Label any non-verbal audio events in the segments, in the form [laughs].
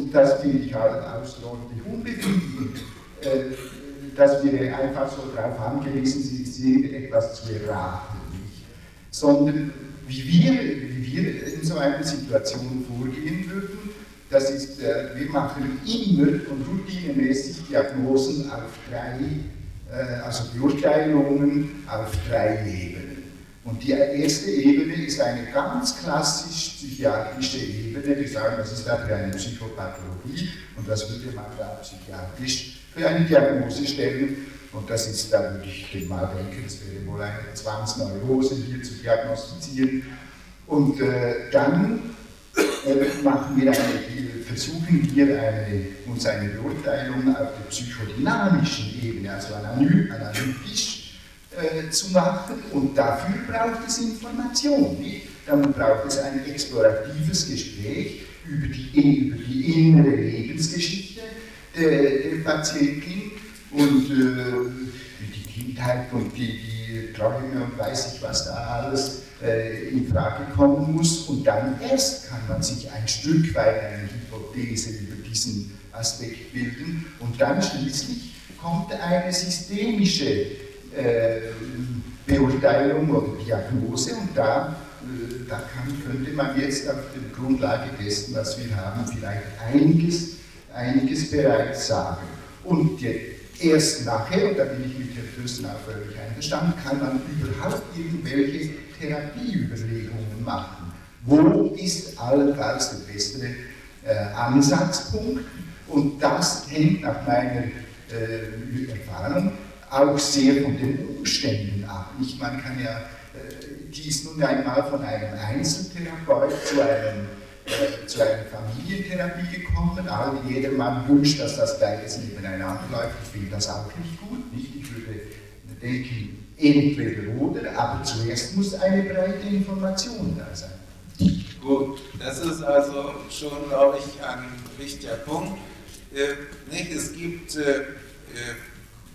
Und das finde ich halt unbefriedigend, äh, dass wir einfach so darauf angewiesen sind, etwas zu erraten. Nicht? Sondern wie wir, wie wir in so einer Situation vorgehen würden, das ist, wir machen immer und routinemäßig Diagnosen auf drei, äh, also Beurteilungen auf drei Ebenen. Und die erste Ebene ist eine ganz klassisch psychiatrische Ebene. Wir sagen, das ist dafür eine Psychopathologie und das würde man da psychiatrisch für eine Diagnose stellen. Und das ist, da würde ich mal denken, es wäre wohl eine Zwangsneurose hier zu diagnostizieren. Und äh, dann äh, machen wir eine, versuchen wir eine, uns eine Beurteilung auf der psychodynamischen Ebene, also analytisch, äh, zu machen und dafür braucht es Information. Nicht? Dann braucht es ein exploratives Gespräch über die, über die innere Lebensgeschichte der, der Patientin und äh, die Kindheit und die, die Träume und weiß ich was da alles äh, in Frage kommen muss. Und dann erst kann man sich ein Stück weit eine Hypothese über diesen Aspekt bilden und dann schließlich kommt eine systemische Beurteilung oder Diagnose und da, äh, da kann, könnte man jetzt auf der Grundlage dessen, was wir haben, vielleicht einiges, einiges bereits sagen. Und erst nachher, und da bin ich mit Herrn Fürsten auch völlig einverstanden, kann man überhaupt irgendwelche Therapieüberlegungen machen. Wo ist allenfalls der bessere äh, Ansatzpunkt? Und das hängt nach meiner äh, Erfahrung auch sehr von den Umständen ab. Nicht? Man kann ja, äh, die ist nun einmal von einem Einzeltherapeut zu einem äh, zu einer Familientherapie gekommen. All jedermann wünscht, dass das beides nebeneinander läuft. Ich finde das auch nicht gut. Nicht? Ich würde denken, entweder oder, aber zuerst muss eine breite Information da sein. Gut, das ist also schon, glaube ich, ein wichtiger Punkt. Äh, nicht? Es gibt äh, äh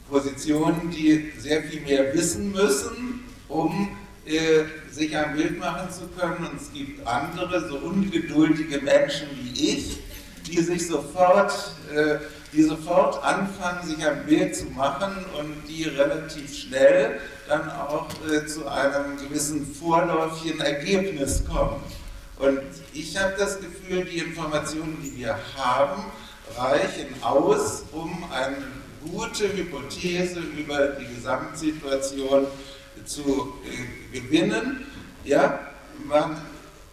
Positionen, die sehr viel mehr wissen müssen, um äh, sich ein Bild machen zu können. Und es gibt andere, so ungeduldige Menschen wie ich, die sich sofort, äh, die sofort anfangen, sich ein Bild zu machen und die relativ schnell dann auch äh, zu einem gewissen vorläufigen Ergebnis kommen. Und ich habe das Gefühl, die Informationen, die wir haben, reichen aus, um einen gute Hypothese über die Gesamtsituation zu äh, gewinnen. Ja, man,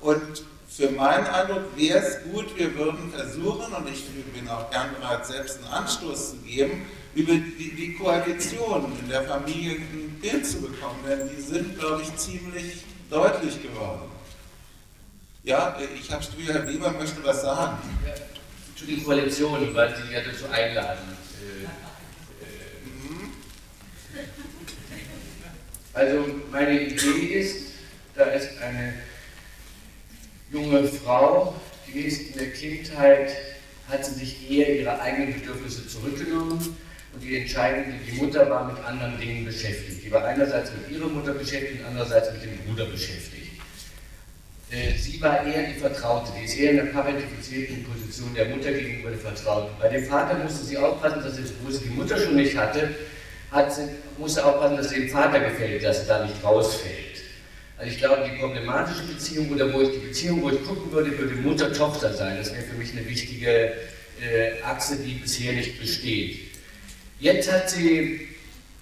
und für meinen Eindruck wäre es gut, wir würden versuchen, und ich bin auch gern bereit, selbst einen Anstoß zu geben, über die, die Koalition in der Familie ein Bild zu bekommen, denn die sind, glaube ich, ziemlich deutlich geworden. Ja, ich habe Herr Weber möchte was sagen. Ja, zu den Koalitionen, weil Sie ja dazu einladen. Also meine Idee ist, da ist eine junge Frau, die ist in der Kindheit, hat sie sich eher ihre eigenen Bedürfnisse zurückgenommen und die entscheidende, die Mutter war mit anderen Dingen beschäftigt. Die war einerseits mit ihrer Mutter beschäftigt und andererseits mit dem Bruder beschäftigt. Äh, sie war eher die Vertraute, die ist eher in der parentifizierten Position der Mutter gegenüber der Vertrauten. Bei dem Vater musste sie aufpassen, dass sie, wo sie die Mutter schon nicht hatte, hat, musste aufpassen, dass es dem Vater gefällt, dass er da nicht rausfällt. Also ich glaube, die problematische Beziehung oder wo ich die Beziehung, wo ich gucken würde, würde Mutter-Tochter sein. Das wäre für mich eine wichtige äh, Achse, die bisher nicht besteht. Jetzt hat sie,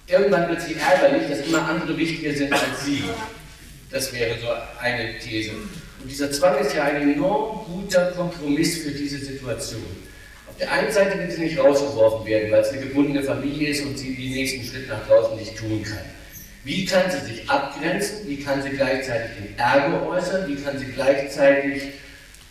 irgendwann wird sie ärgerlich, dass immer andere wichtiger sind als sie. Das wäre so eine These. Und dieser Zwang ist ja ein enorm guter Kompromiss für diese Situation der einen Seite will sie nicht rausgeworfen werden, weil es eine gebundene Familie ist und sie den nächsten Schritt nach draußen nicht tun kann. Wie kann sie sich abgrenzen? Wie kann sie gleichzeitig den Ärger äußern? Wie kann sie gleichzeitig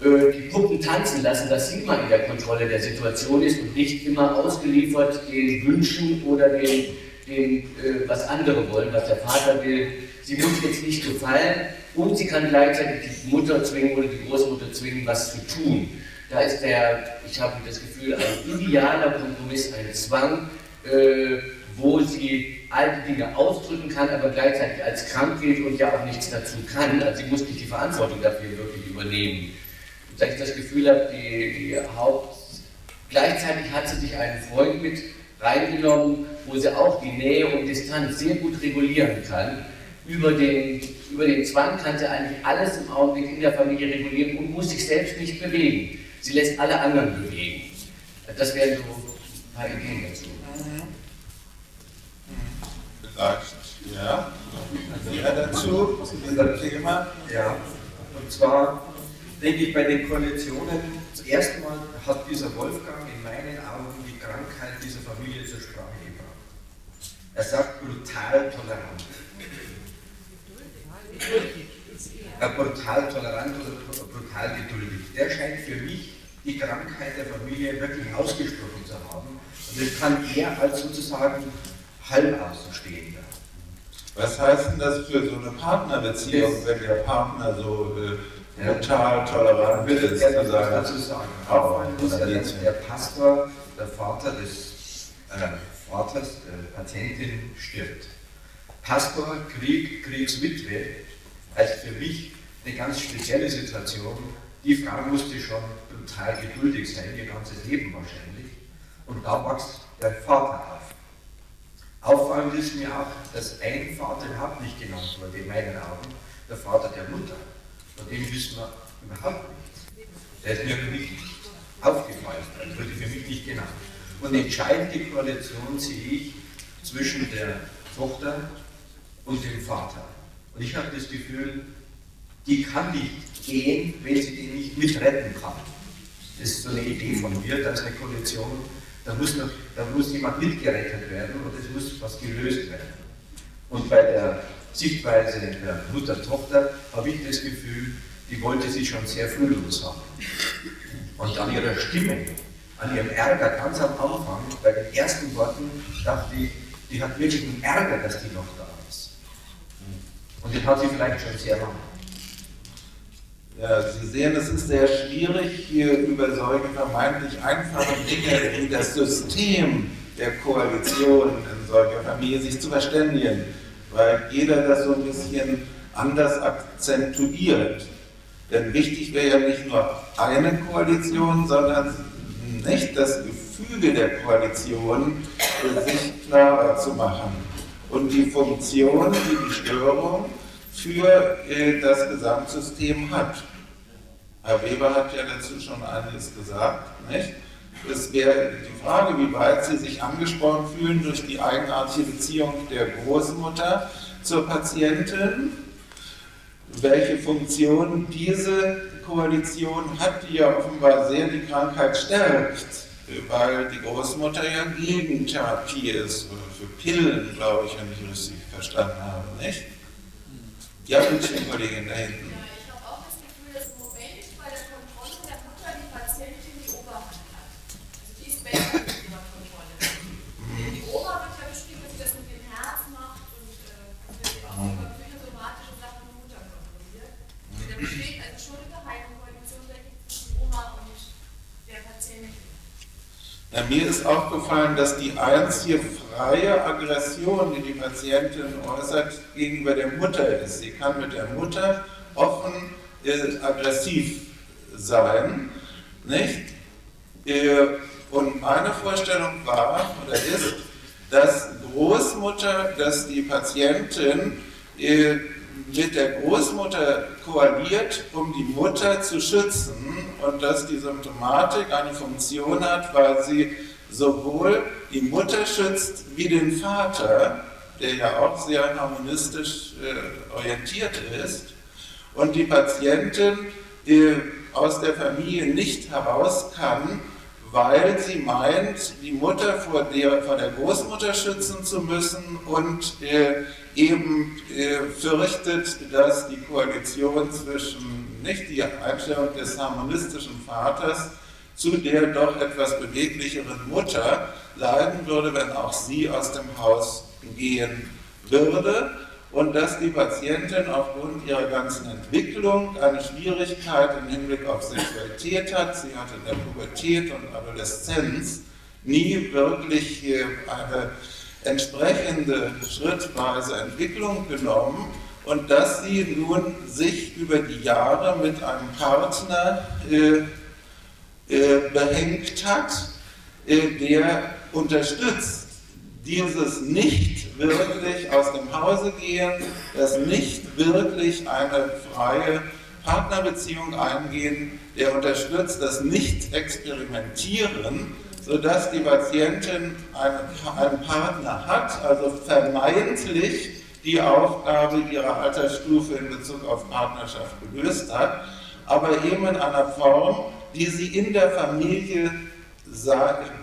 äh, die Puppen tanzen lassen, dass sie mal in der Kontrolle der Situation ist und nicht immer ausgeliefert den Wünschen oder den, den äh, was andere wollen, was der Vater will. Sie muss jetzt nicht gefallen und sie kann gleichzeitig die Mutter zwingen oder die Großmutter zwingen, was zu tun. Da ist der, ich habe das Gefühl, ein idealer Kompromiss, ein Zwang, äh, wo sie alte Dinge ausdrücken kann, aber gleichzeitig als krank gilt und ja auch nichts dazu kann. Also sie muss nicht die Verantwortung dafür wirklich übernehmen. Und da ich das Gefühl habe, die, die Haupt, Gleichzeitig hat sie sich einen Freund mit reingenommen, wo sie auch die Nähe und Distanz sehr gut regulieren kann. Über den, über den Zwang kann sie eigentlich alles im Augenblick in der Familie regulieren und muss sich selbst nicht bewegen. Sie lässt alle anderen bewegen. Das wären so ein paar Ideen dazu. Vielleicht, ja. Ja, dazu, zu diesem Thema. Ja, und zwar denke ich bei den Koalitionen, das erste Mal hat dieser Wolfgang in meinen Augen die Krankheit dieser Familie zur Sprache gebracht. Er sagt brutal tolerant. Äh, brutal tolerant oder brutal geduldig. Der scheint für mich die Krankheit der Familie wirklich ausgesprochen zu haben. Und das kann er als sozusagen Halbaußenstehender. Was heißt denn das für so eine Partnerbeziehung, wenn der Partner so äh, brutal tolerant will ist? was sagen, dazu sagen. Auffallen muss ja, dass der Pastor, der Vater des äh, Vaters der Patientin stirbt. Pastor, Krieg, Kriegswitwe, also für mich eine ganz spezielle Situation. Die Frau musste schon brutal geduldig sein, ihr ganzes Leben wahrscheinlich. Und da wächst der Vater auf. Auffallend ist mir auch, dass ein Vater überhaupt nicht genannt wurde, in meinen Augen, der Vater der Mutter. Von dem wissen wir überhaupt nichts. Der ist mir nicht aufgefallen, also wurde für mich nicht genannt. Und entscheidend die Koalition sehe ich zwischen der Tochter und dem Vater. Und ich habe das Gefühl, die kann nicht gehen, wenn sie den nicht mitretten kann. Das ist so eine Idee von mir, dass eine Koalition, da muss, noch, da muss jemand mitgerettet werden und es muss was gelöst werden. Und bei der Sichtweise der Mutter-Tochter habe ich das Gefühl, die wollte sie schon sehr früh loshaben. Und an ihrer Stimme, an ihrem Ärger ganz am Anfang, bei den ersten Worten, dachte ich, die hat wirklich einen Ärger, dass die noch da ist. Und den hat sie vielleicht schon sehr lange. Ja, Sie sehen, es ist sehr schwierig, hier über solche vermeintlich einfache Dinge wie das System der Koalition in solcher Familie sich zu verständigen, weil jeder das so ein bisschen anders akzentuiert. Denn wichtig wäre ja nicht nur eine Koalition, sondern nicht das Gefüge der Koalition sich klarer zu machen und die Funktion, die die Störung für äh, das Gesamtsystem hat. Herr Weber hat ja dazu schon einiges gesagt. Nicht? Es wäre die Frage, wie weit Sie sich angesprochen fühlen durch die eigenartige Beziehung der Großmutter zur Patientin, welche Funktion diese Koalition hat, die ja offenbar sehr die Krankheit stärkt, weil die Großmutter ja gegen Therapie ist, für Pillen, glaube ich, wenn ich richtig verstanden habe. Nicht? Ja, bitte, Kollegin da hinten. Ja, ich habe auch das Gefühl, dass im Moment bei der Kontrolle der Mutter die Patientin die Oberhand hat. Also die ist besser mit ihrer Kontrolle. Die Oma wird ja beschrieben, dass sie das mit dem Herz macht und äh, dass sie auch über psychosomatische Sachen die Mutter kontrolliert. Und da besteht also schon eine Geheimkoalition zwischen Oma und der Patientin. Na, mir ist aufgefallen, dass die einzige freie Aggression, die die Patientin äußert, gegenüber der Mutter ist. Sie kann mit der Mutter offen äh, aggressiv sein, nicht? Äh, und meine Vorstellung war oder ist, dass Großmutter, dass die Patientin äh, mit der Großmutter koaliert, um die Mutter zu schützen. Und dass die Symptomatik eine Funktion hat, weil sie sowohl die Mutter schützt wie den Vater, der ja auch sehr harmonistisch äh, orientiert ist, und die Patientin äh, aus der Familie nicht heraus kann, weil sie meint, die Mutter vor der, vor der Großmutter schützen zu müssen und äh, eben äh, fürchtet, dass die Koalition zwischen nicht die Einstellung des harmonistischen Vaters zu der doch etwas beweglicheren Mutter leiden würde, wenn auch sie aus dem Haus gehen würde und dass die Patientin aufgrund ihrer ganzen Entwicklung eine Schwierigkeit im Hinblick auf Sexualität hat. Sie hat in der Pubertät und Adoleszenz nie wirklich äh, eine entsprechende schrittweise Entwicklung genommen und dass sie nun sich über die Jahre mit einem Partner äh, äh, behängt hat, äh, der unterstützt dieses nicht wirklich aus dem Hause gehen, das nicht wirklich eine freie Partnerbeziehung eingehen, der unterstützt das Nicht-Experimentieren, sodass die Patientin einen, Partner hat, also vermeintlich die Aufgabe ihrer Altersstufe in Bezug auf Partnerschaft gelöst hat, aber eben in einer Form, die sie in der Familie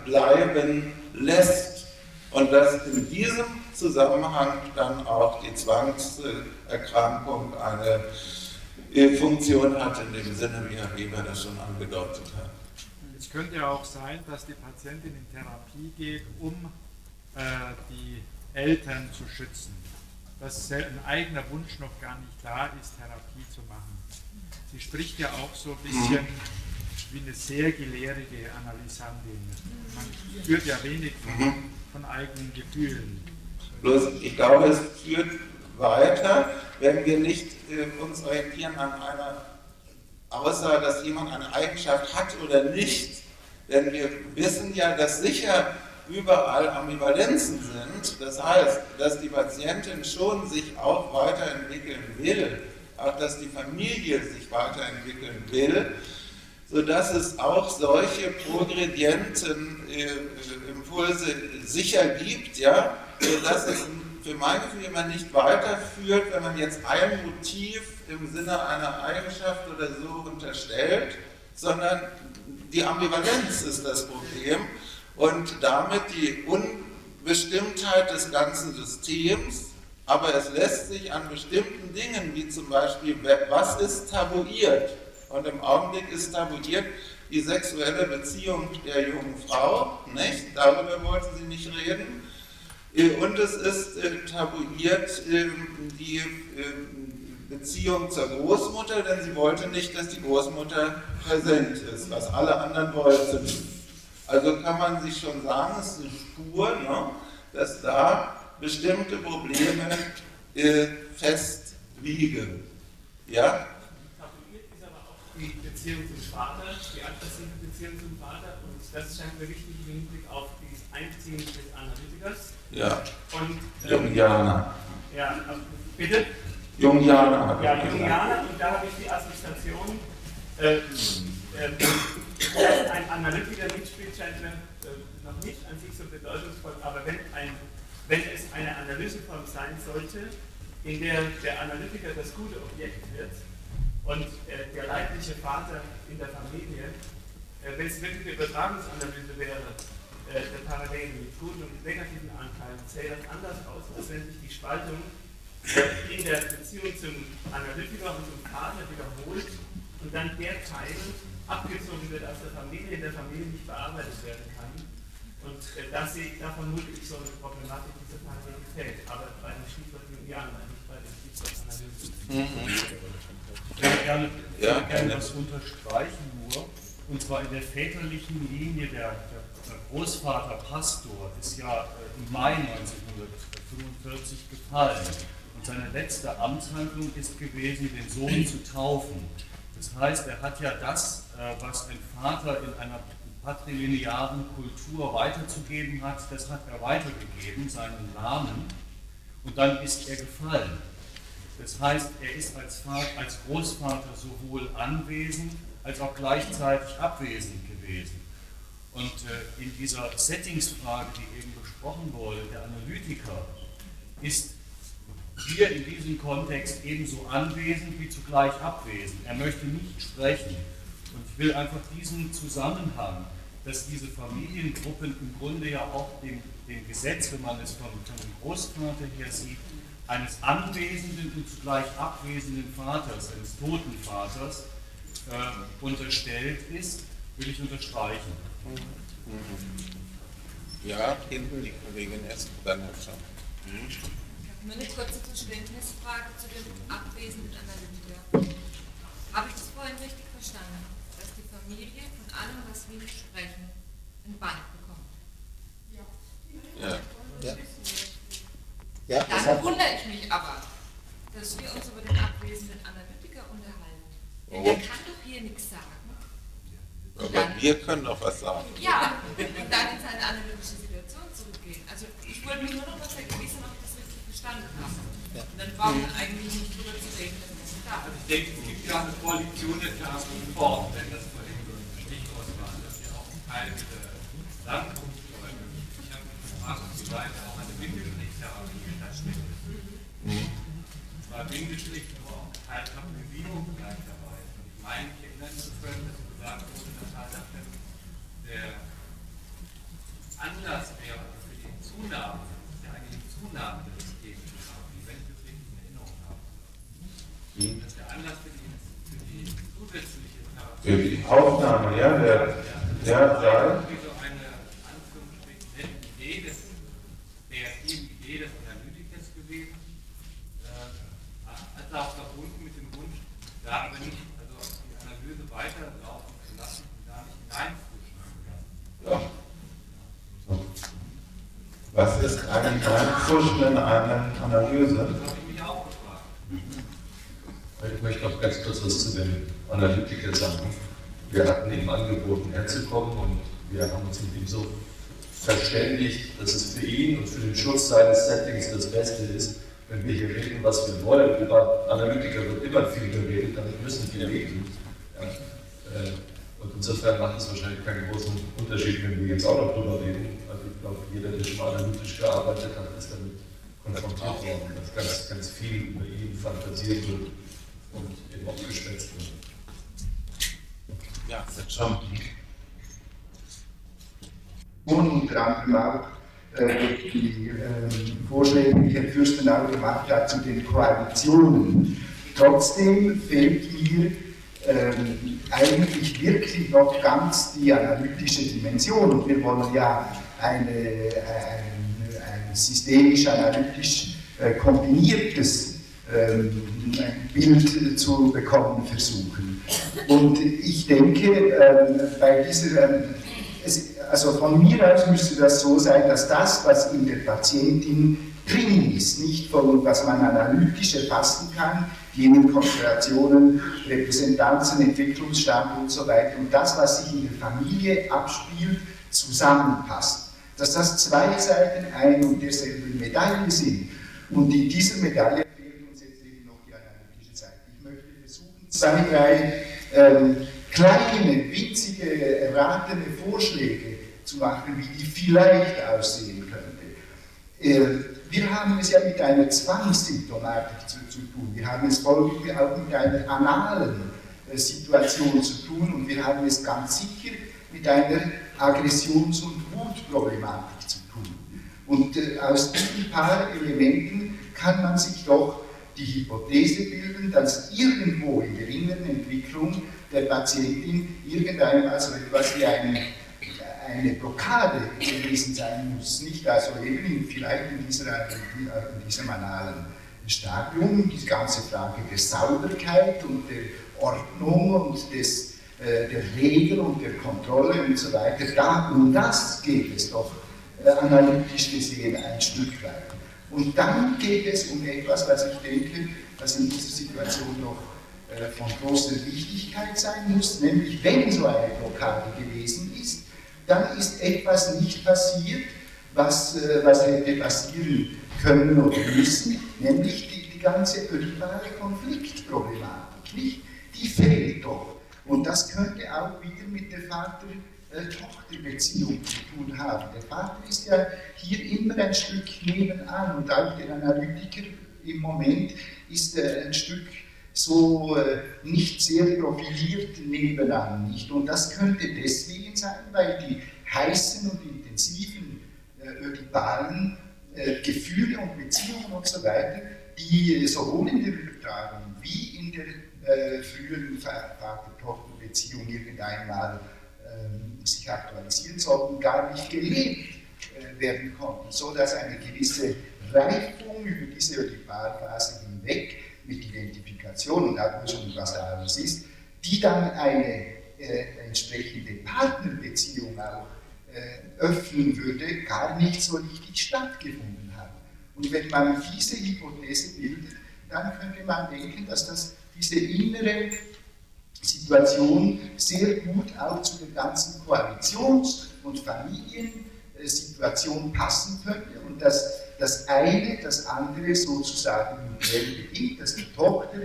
bleiben lässt. Und dass in diesem Zusammenhang dann auch die Zwangserkrankung eine Funktion hat, in dem Sinne, wie Herr Weber das schon angedeutet hat. Es könnte ja auch sein, dass die Patientin in Therapie geht, um äh, die Eltern zu schützen. Dass ein eigener Wunsch noch gar nicht da ist, Therapie zu machen. Sie spricht ja auch so ein bisschen wie eine sehr gelehrige Analysandin. Man spürt ja wenig von, mhm. von eigenen Gefühlen. Bloß, ich glaube, es führt weiter, wenn wir nicht äh, uns orientieren an einer, außer dass jemand eine Eigenschaft hat oder nicht. Denn wir wissen ja, dass sicher überall Ambivalenzen sind. Das heißt, dass die Patientin schon sich auch weiterentwickeln will, auch dass die Familie sich weiterentwickeln will, sodass es auch solche progredienten äh, Impulse sicher gibt, ja, sodass es für mein Gefühl immer nicht weiterführt, wenn man jetzt ein Motiv im Sinne einer Eigenschaft oder so unterstellt, sondern die Ambivalenz ist das Problem und damit die Unbestimmtheit des ganzen Systems. Aber es lässt sich an bestimmten Dingen, wie zum Beispiel, was ist tabuiert? Und im Augenblick ist tabuiert die sexuelle Beziehung der jungen Frau, nicht? Darüber wollte sie nicht reden. Und es ist äh, tabuiert ähm, die ähm, Beziehung zur Großmutter, denn sie wollte nicht, dass die Großmutter präsent ist, was alle anderen wollten. Also kann man sich schon sagen, es ist eine Spur, ne, dass da bestimmte Probleme äh, fest liegen. Ja? Ist aber auch die Beziehung zum Vater, die aggressive Beziehung zum Vater und das scheint mir wichtig im Hinblick auf dieses Einbeziehen des Analytikers ja. Und, ähm, Jungianer. Ja, bitte? Jungianer. Ja, Jungianer, und da habe ich die Assoziation, äh, äh, dass ein Analytiker mitspielt, scheint mir äh, noch nicht an sich so bedeutungsvoll, aber wenn, ein, wenn es eine Analyseform sein sollte, in der der Analytiker das gute Objekt wird und äh, der leibliche Vater in der Familie, äh, wenn es wirklich eine Übertragungsanalyse wäre, äh, der Parallelen mit guten und negativen Anteilen sähe das anders aus, als wenn sich die Spaltung in der Beziehung zum Analytiker und zum Vater wiederholt und dann der Teil abgezogen wird aus der Familie, in der Familie nicht bearbeitet werden kann. Und äh, das sehe ich, da vermute ich so eine Problematik dieser Parallelität, aber bei dem Stichwort Julianer, nicht bei dem Stichwort Analyse. Mhm. Ich würde gerne, ja, gerne was unterstreichen nur, und zwar in der väterlichen Linie der, der Großvater Pastor ist ja äh, im Mai 1945 gefallen und seine letzte Amtshandlung ist gewesen, den Sohn zu taufen. Das heißt, er hat ja das, äh, was ein Vater in einer patrilinearen Kultur weiterzugeben hat, das hat er weitergegeben, seinen Namen, und dann ist er gefallen. Das heißt, er ist als, Vater, als Großvater sowohl anwesend als auch gleichzeitig abwesend gewesen. Und äh, in dieser Settingsfrage, die eben besprochen wurde, der Analytiker, ist hier in diesem Kontext ebenso anwesend wie zugleich abwesend. Er möchte nicht sprechen. Und ich will einfach diesen Zusammenhang, dass diese Familiengruppen im Grunde ja auch dem, dem Gesetz, wenn man es vom, vom Großvater her sieht, eines anwesenden und zugleich abwesenden Vaters, eines toten Vaters, äh, unterstellt ist, will ich unterstreichen. Ja, hinten die Kollegin erst, dann hat schon. Nur eine kurze Verständnisfrage zu dem abwesenden Analytiker. Habe ich das vorhin richtig verstanden, dass die Familie von allem, was wir nicht sprechen, ein Band bekommt? Ja. ja. ja. ja Dann wundere ich mich aber, dass wir uns über den abwesenden Analytiker unterhalten. Oh. Der kann doch hier nichts sagen. Aber dann, wir können doch was sagen. Ja, und dann in seine analytische Situation zurückgehen. Also ich wollte mich nur noch mal vergewissern, ob brauchen eigentlich nicht drüber zu denken, das ist klar. Also ich denke, es gibt ja eine Koalition der Task Force, wenn das vorhin so ein Stichwort war, dass ja auch Teil der Landkunft oder ich habe gefragt, wie weit auch eine Windelpflichttherapie stattfindet. Und zwar Windelpflicht, aber auch teilhafte Bewegung gleich dabei. Und ich meine, mich erinnern zu können, dass gesagt wurde, dass halt der Anlass wäre für die Zunahme, das ist ja eigentlich die Zunahme der systemischen Therapie, wenn ich das richtig in Erinnerung habe. Dass der Anlass für die, für die zusätzliche Therapie. Für die Aufnahme, ja, der, eine der Idee des Analytikers gewesen, als auch verbunden mit dem Wunsch, da aber nicht, die Analyse weiterlaufen zu lassen und da nicht hineinfuschen zu lassen. ja. So. Was ist eigentlich Reinfuschen in eine Analyse? Das habe ich mich auch gefragt. Ich möchte noch ganz kurz was zu den Analytikern sagen. Wir hatten ihm angeboten, herzukommen und wir haben uns mit ihm so verständigt, dass es für ihn und für den Schutz seines Settings das Beste ist, wenn wir hier reden, was wir wollen. Über Analytiker wird immer viel geredet, damit müssen wir reden. Ja. Äh, Und insofern macht es wahrscheinlich keinen großen Unterschied, wenn wir jetzt auch noch drüber reden. Also ich glaube, jeder, der schon mal analytisch gearbeitet hat, ist damit konfrontiert worden, dass ganz, ganz viel über ihn fantasiert wird und eben auch geschwätzt wird. Ja, das schon. Und anderem auch äh, die äh, Vorschläge, die Herr Fürstenau gemacht hat zu den Koalitionen. Trotzdem fehlt mir ähm, eigentlich wirklich noch ganz die analytische Dimension. Und wir wollen ja eine, ein, ein systemisch-analytisch äh, kombiniertes ähm, Bild zu bekommen versuchen. Und ich denke, ähm, bei dieser, ähm, also von mir aus müsste das so sein, dass das, was in der Patientin drin ist, nicht von was man analytisch erfassen kann, jenen Konstellationen, Repräsentanzen, Entwicklungsstand und so weiter, und das, was sich in der Familie abspielt, zusammenpasst. Dass das zwei Seiten ein und derselben Medaille sind. Und in dieser Medaille fehlt uns jetzt eben noch die analytische Seite. Ich möchte zwei, drei ähm, kleine, winzige, erratene Vorschläge zu machen, wie die vielleicht aussehen könnte. Äh, wir haben es ja mit einer Zwangssymptomatik zu, zu tun. Wir haben es folglich auch mit einer analen äh, Situation zu tun und wir haben es ganz sicher mit einer Aggressions- und Wutproblematik zu tun. Und äh, aus diesen paar Elementen kann man sich doch die Hypothese bilden, dass irgendwo in der inneren Entwicklung der Patientin irgendein, also etwas wie eine, eine Blockade gewesen sein muss. Nicht also eben vielleicht in, dieser, in diesem analen Stadium, die ganze Frage der Sauberkeit und der Ordnung und des, äh, der Regeln und der Kontrolle und so weiter. Da, um das geht es doch äh, analytisch gesehen ein Stück weit. Und dann geht es um etwas, was ich denke, was in dieser Situation noch äh, von großer Wichtigkeit sein muss, nämlich wenn so eine Blockade gewesen ist, dann ist etwas nicht passiert, was, äh, was hätte passieren können oder müssen, nämlich die, die ganze ödipale Konfliktproblematik. Nicht? Die fehlt doch. Und das könnte auch wieder mit der Vater-Tochter-Beziehung zu tun haben. Der Vater ist ja hier immer ein Stück nebenan und auch der Analytiker im Moment ist äh, ein Stück so äh, nicht sehr profiliert nebenan. Nicht? Und das könnte deswegen sein, weil die heißen und intensiven äh, ödipalen äh, Gefühle und Beziehungen und so weiter, die sowohl in der Übertragung wie in der äh, früheren Vater-Tochter-Beziehung irgendeinmal ähm, sich aktualisieren sollten, gar nicht gelebt äh, werden konnten, so dass eine gewisse Reifung über diese Ödipalphase hinweg mit Identifikation und Ablösung, was da alles ist, die dann eine äh, entsprechende Partnerbeziehung auch äh, öffnen würde, gar nicht so richtig stattgefunden haben. Und wenn man diese Hypothese bildet, dann könnte man denken, dass das diese innere Situation sehr gut auch zu der ganzen Koalitions- und Familiensituation passen könnte und dass das eine das andere sozusagen bedingt, dass die Tochter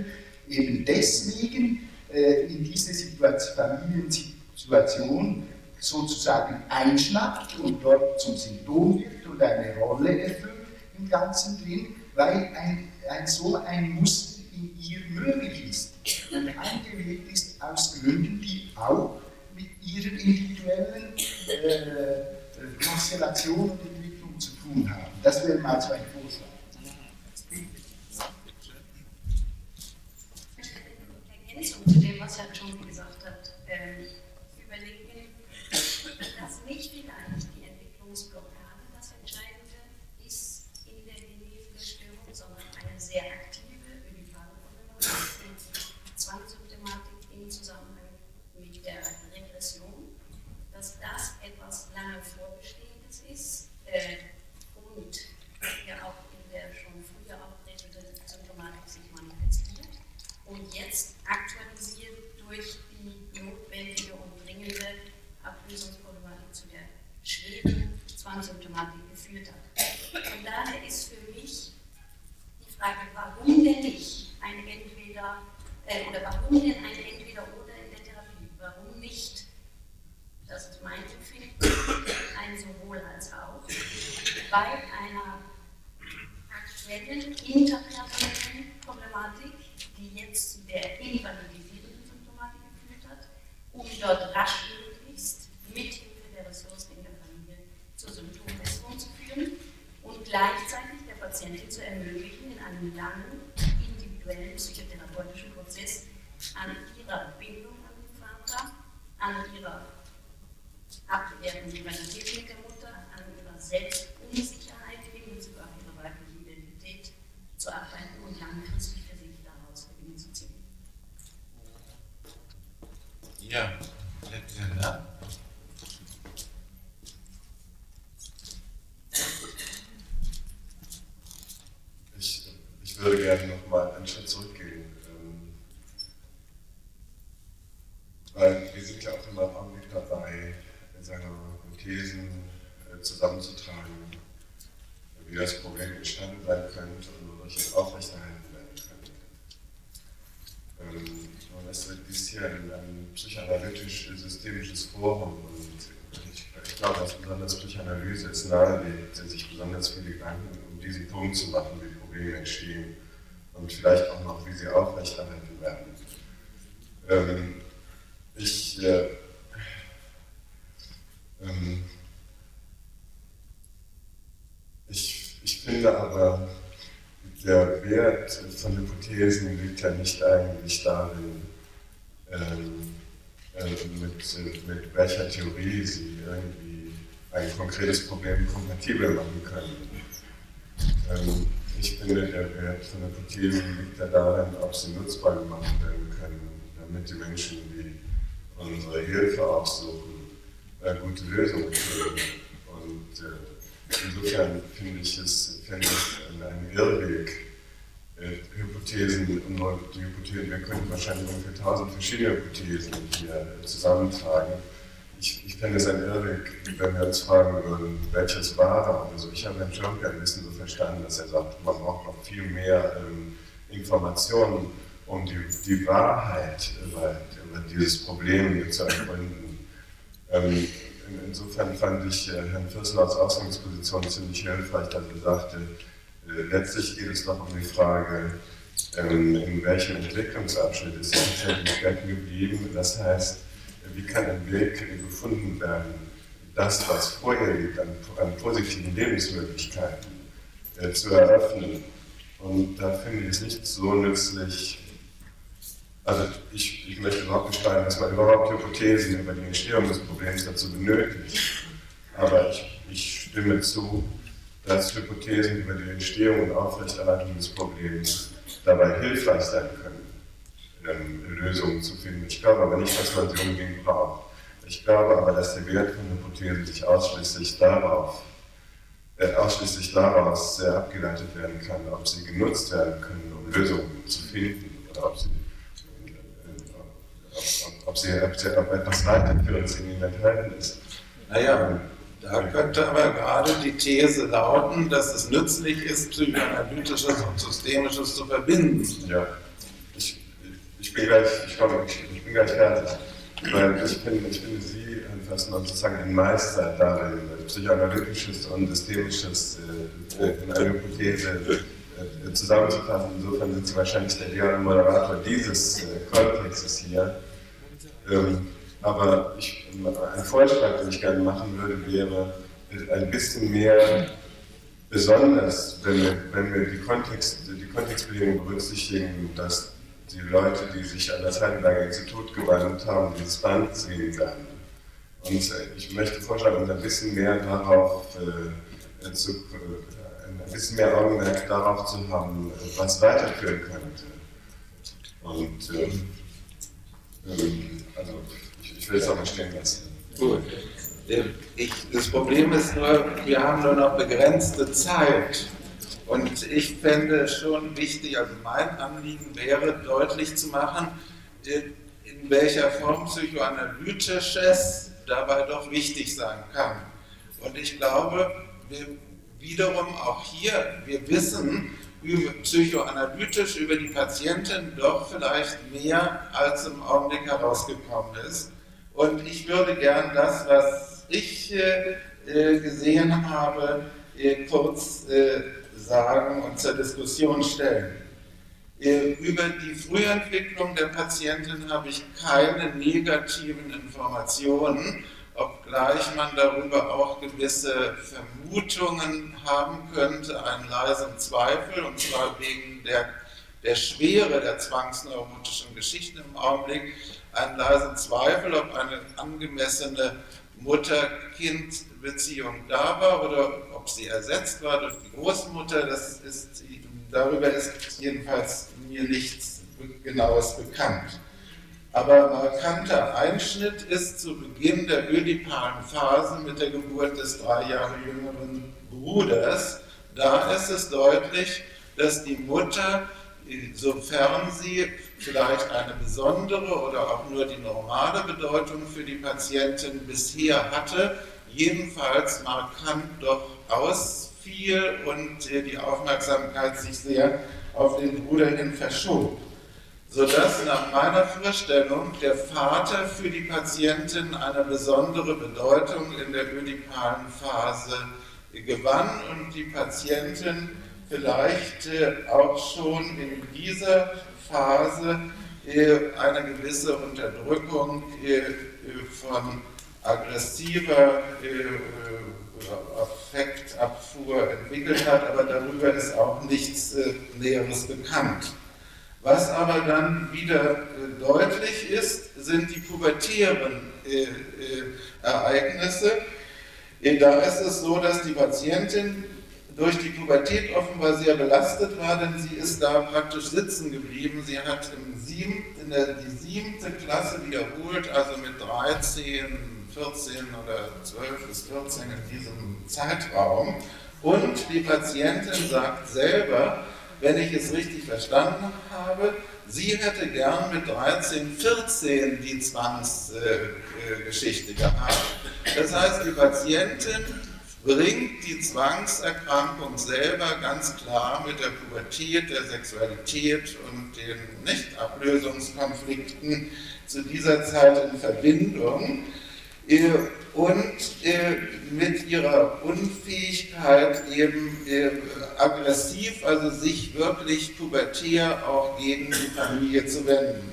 eben deswegen äh, in diese Situation, Familiensituation sozusagen einschnappt und dort zum Symptom wird und eine Rolle erfüllt im Ganzen drin, weil ein, ein so ein Muster in ihr möglich ist und eingewählt ist aus Gründen, die auch mit ihrer individuellen äh, Konstellation und Entwicklung zu tun haben. Das wäre mal so ein Vorschlag. Ergänzung zu dem, was Herr John Hypothesen äh, zusammenzutragen, wie das Problem entstanden sein könnte und wodurch es aufrechterhalten werden könnte. Ähm, und das ist hier ein, psychoanalytisch-systemisches Forum und ich, glaube, dass besonders durch Analyse es nahelegt, sich besonders viele Gedanken um diesen Punkt zu machen, wie Probleme entstehen und vielleicht auch noch, wie sie aufrechterhalten werden. Ähm, ich, äh, ähm, ich, ich finde aber, der Wert von Hypothesen liegt ja nicht eigentlich darin, ähm, äh, mit, mit welcher Theorie sie irgendwie ein konkretes Problem kompatibel machen können. Ähm, ich finde, der Wert von Hypothesen liegt ja darin, ob sie nutzbar gemacht werden können, damit die Menschen, die unsere Hilfe aufsuchen, äh, gute finden. Und äh, insofern finde ich es finde ich ein Irrweg, äh, Hypothesen, die Hypothesen, wir könnten wahrscheinlich ungefähr tausend verschiedene Hypothesen hier zusammentragen. Ich, ich fände es ein Irrweg, wenn wir uns fragen würden, welches wahre oder so. Ich habe Herrn Schirmke ein bisschen so verstanden, dass er sagt, man braucht noch viel mehr ähm, Informationen, um die, die Wahrheit über, über dieses Problem zu ergründen. Ähm, insofern fand ich äh, Herrn Fürstenau's Ausgangsposition ziemlich hilfreich, dass er sagte, äh, letztlich geht es doch um die Frage, ähm, in welchem Entwicklungsabschnitt ist tatsächlich stecken geblieben. Das heißt, wie kann ein Weg gefunden werden, das, was vorher liegt, an, an positiven Lebensmöglichkeiten äh, zu eröffnen. Und da finde ich es nicht so nützlich, also ich, ich möchte überhaupt nicht schreiben, dass man überhaupt Hypothesen über die Entstehung des Problems dazu benötigt. Aber ich, ich stimme zu, dass Hypothesen über die Entstehung und Aufrechterhaltung des Problems dabei hilfreich sein können, ähm, Lösungen zu finden. Ich glaube aber nicht, dass man sie unbedingt braucht. Ich glaube aber, dass der Wert von Hypothesen sich ausschließlich darauf, äh, ausschließlich daraus sehr abgeleitet werden kann, ob sie genutzt werden können, um Lösungen zu finden oder ob sie ob, sie, ob, sie, ob etwas weiterführendes in ihnen enthalten ist. Naja, Da könnte aber gerade die These lauten, dass es nützlich ist, psychoanalytisches und systemisches zu verbinden. Ja, ich, ich bin gleich, ich, komme, ich, ich bin gleich fertig. Weil ich finde, ich finde Sie fast mal sozusagen ein Meister darin, psychoanalytisches und systemisches äh, in einer Hypothese äh, zusammenzufassen. Insofern sind Sie wahrscheinlich der ideale Moderator dieses äh, Kontextes hier. Ähm, aber ich, ein Vorschlag, den ich gerne machen würde, wäre ein bisschen mehr besonders, wenn wir, wenn wir die, Kontext, die Kontextbedingungen berücksichtigen, dass die Leute, die sich an das Heidelberger Institut gewandt haben, dieses Band sehen werden. Und äh, ich möchte vorschlagen, uns ein bisschen mehr darauf äh, zu, äh, ein bisschen mehr Augenmerk darauf zu haben, was weiterführen könnte. Und ähm, also ich, ich will es nicht stehen lassen. Gut. Ich, das Problem ist nur, wir haben nur noch begrenzte Zeit. Und ich fände es schon wichtig, also mein Anliegen wäre, deutlich zu machen, in welcher Form psychoanalytisches dabei doch wichtig sein kann. Und ich glaube, wir wiederum auch hier, wir wissen psychoanalytisch über die Patientin doch vielleicht mehr, als im Augenblick herausgekommen ist. Und ich würde gern das, was ich äh, äh gesehen habe, äh, kurz äh, sagen und zur Diskussion stellen. Äh, über die Frühentwicklung der Patientin habe ich keine negativen Informationen, obgleich man darüber auch gewisse Vermutungen haben könnte, einen leisen Zweifel, und zwar wegen der, der Schwere der zwangsneurotischen Geschichten im Augenblick, einen leisen Zweifel, ob eine angemessene Mutter-Kind-Beziehung da war oder ob sie ersetzt war durch die Großmutter. Das ist, darüber ist jedenfalls mir nichts Genaues bekannt. Aber markanter Einschnitt ist zu Beginn der ödipalen Phase mit der Geburt des drei Jahre jüngeren Bruders. Da ist es deutlich, dass die Mutter, sofern sie vielleicht eine besondere oder auch nur die normale Bedeutung für die Patientin bisher hatte, jedenfalls markant doch ausfiel und die Aufmerksamkeit sich sehr auf den Bruder hin verschob, sodass nach meiner Vorstellung der Vater für die Patientin eine besondere Bedeutung in der ödipalen Phase gewann und die Patientin vielleicht äh, auch schon in dieser Phase äh, eine gewisse Unterdrückung äh, von aggressiver Affektabfuhr entwickelt hat, aber darüber ist auch nichts äh, Näheres bekannt. Was aber dann wieder äh, deutlich ist, sind die pubertären äh, äh Ereignisse. Äh, da ist es so, dass die Patientin durch die Pubertät offenbar sehr belastet war, denn sie ist da praktisch sitzen geblieben. Sie hat im sieben, in der, die siebte Klasse wiederholt, also mit 13, 14 oder 12 bis 14 in diesem Zeitraum. Und die Patientin sagt selber, wenn ich es richtig verstanden habe, sie hätte gern mit 13, 14 die Zwangsgeschichte gehabt. Das heißt, die Patientin bringt die Zwangserkrankung selber ganz klar mit der Pubertät, der Sexualität und den Nichtablösungskonflikten zu dieser Zeit in Verbindung. Äh, und äh, mit ihrer Unfähigkeit eben äh, aggressiv, also sich wirklich pubertär auch gegen die Familie zu wenden.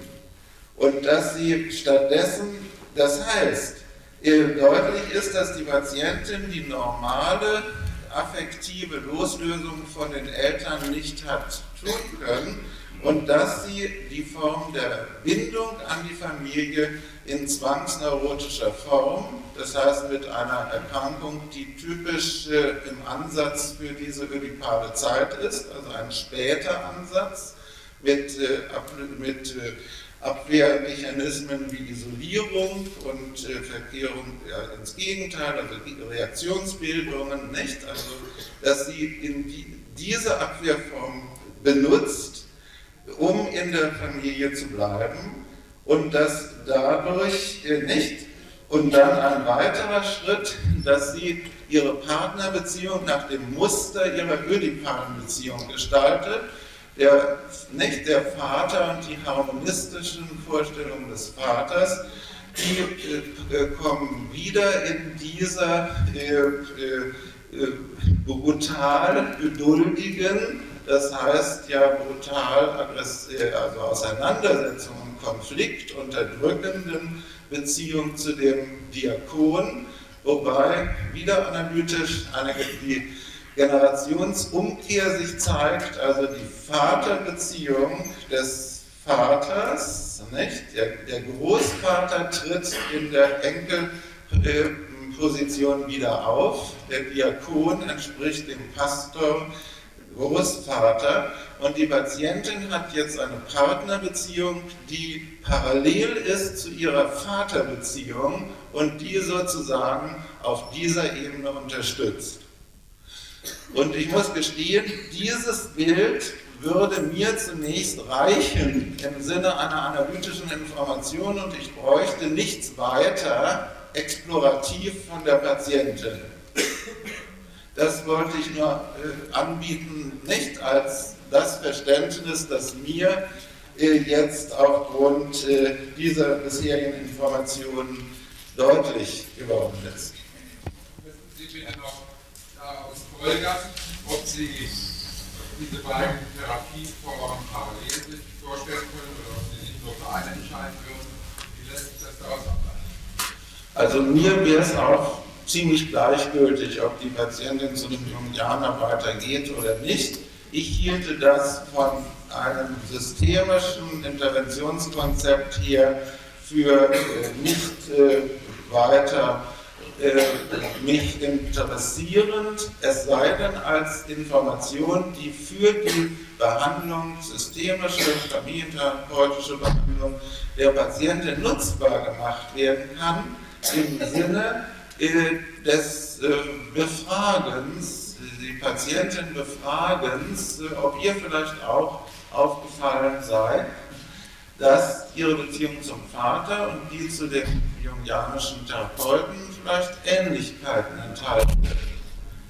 Und dass sie stattdessen, das heißt, deutlich ist, dass die Patientin die normale affektive Loslösung von den Eltern nicht hat tun können und dass sie die Form der Bindung an die Familie in zwangsneurotischer Form, das heißt mit einer Erkrankung, die typisch äh, im Ansatz für diese ödipale Zeit ist, also ein später Ansatz mit, äh, mit äh, Abwehrmechanismen wie Isolierung und äh, Verkehrung ja, ins Gegenteil, also Reaktionsbildungen, nicht? Also, dass sie in die, diese Abwehrform benutzt, um in der Familie zu bleiben und dass dadurch nicht Und dann ein weiterer Schritt, dass sie ihre Partnerbeziehung nach dem Muster ihrer Ödipan-Beziehung gestaltet. Der, nicht der Vater und die harmonistischen Vorstellungen des Vaters, die äh, kommen wieder in dieser äh, äh, äh brutal geduldigen, das heißt ja brutal also Auseinandersetzungen, Konflikt, unterdrückenden Beziehung zu dem Diakon, wobei wieder analytisch eine, die Generationsumkehr sich zeigt, also die Vaterbeziehung des Vaters, nicht? Der, der Großvater tritt in der Enkelposition wieder auf, der Diakon entspricht dem Pastor, Großvater und die Patientin hat jetzt eine Partnerbeziehung, die parallel ist zu ihrer Vaterbeziehung und die sozusagen auf dieser Ebene unterstützt. Und ich muss gestehen, dieses Bild würde mir zunächst reichen im Sinne einer analytischen Information und ich bräuchte nichts weiter explorativ von der Patientin. Das wollte ich nur äh, anbieten, nicht als das Verständnis, das mir äh, jetzt aufgrund äh, dieser bisherigen Informationen deutlich geworden ist. Wissen Sie bitte noch daraus folgern, ob Sie diese beiden Therapieformen parallel sich vorstellen können oder ob Sie sich nur für eine entscheiden würden? Wie lässt sich das daraus ableiten? Also mir wäre es auch ziemlich gleichgültig, ob die Patientin zu dem Jungianer weitergeht oder nicht. Ich hielte das von einem systemischen Interventionskonzept hier für äh, nicht äh, weiter äh, mich interessierend, es sei denn als Information, die für die Behandlung, systemische, familientherapeutische Behandlung der Patientin nutzbar gemacht werden kann, im Sinne des äh, Befragens, die Patientin Befragens, äh, ob ihr vielleicht auch aufgefallen sei, dass ihre Beziehung zum Vater und die zu den jungianischen Therapeuten vielleicht Ähnlichkeiten enthalten.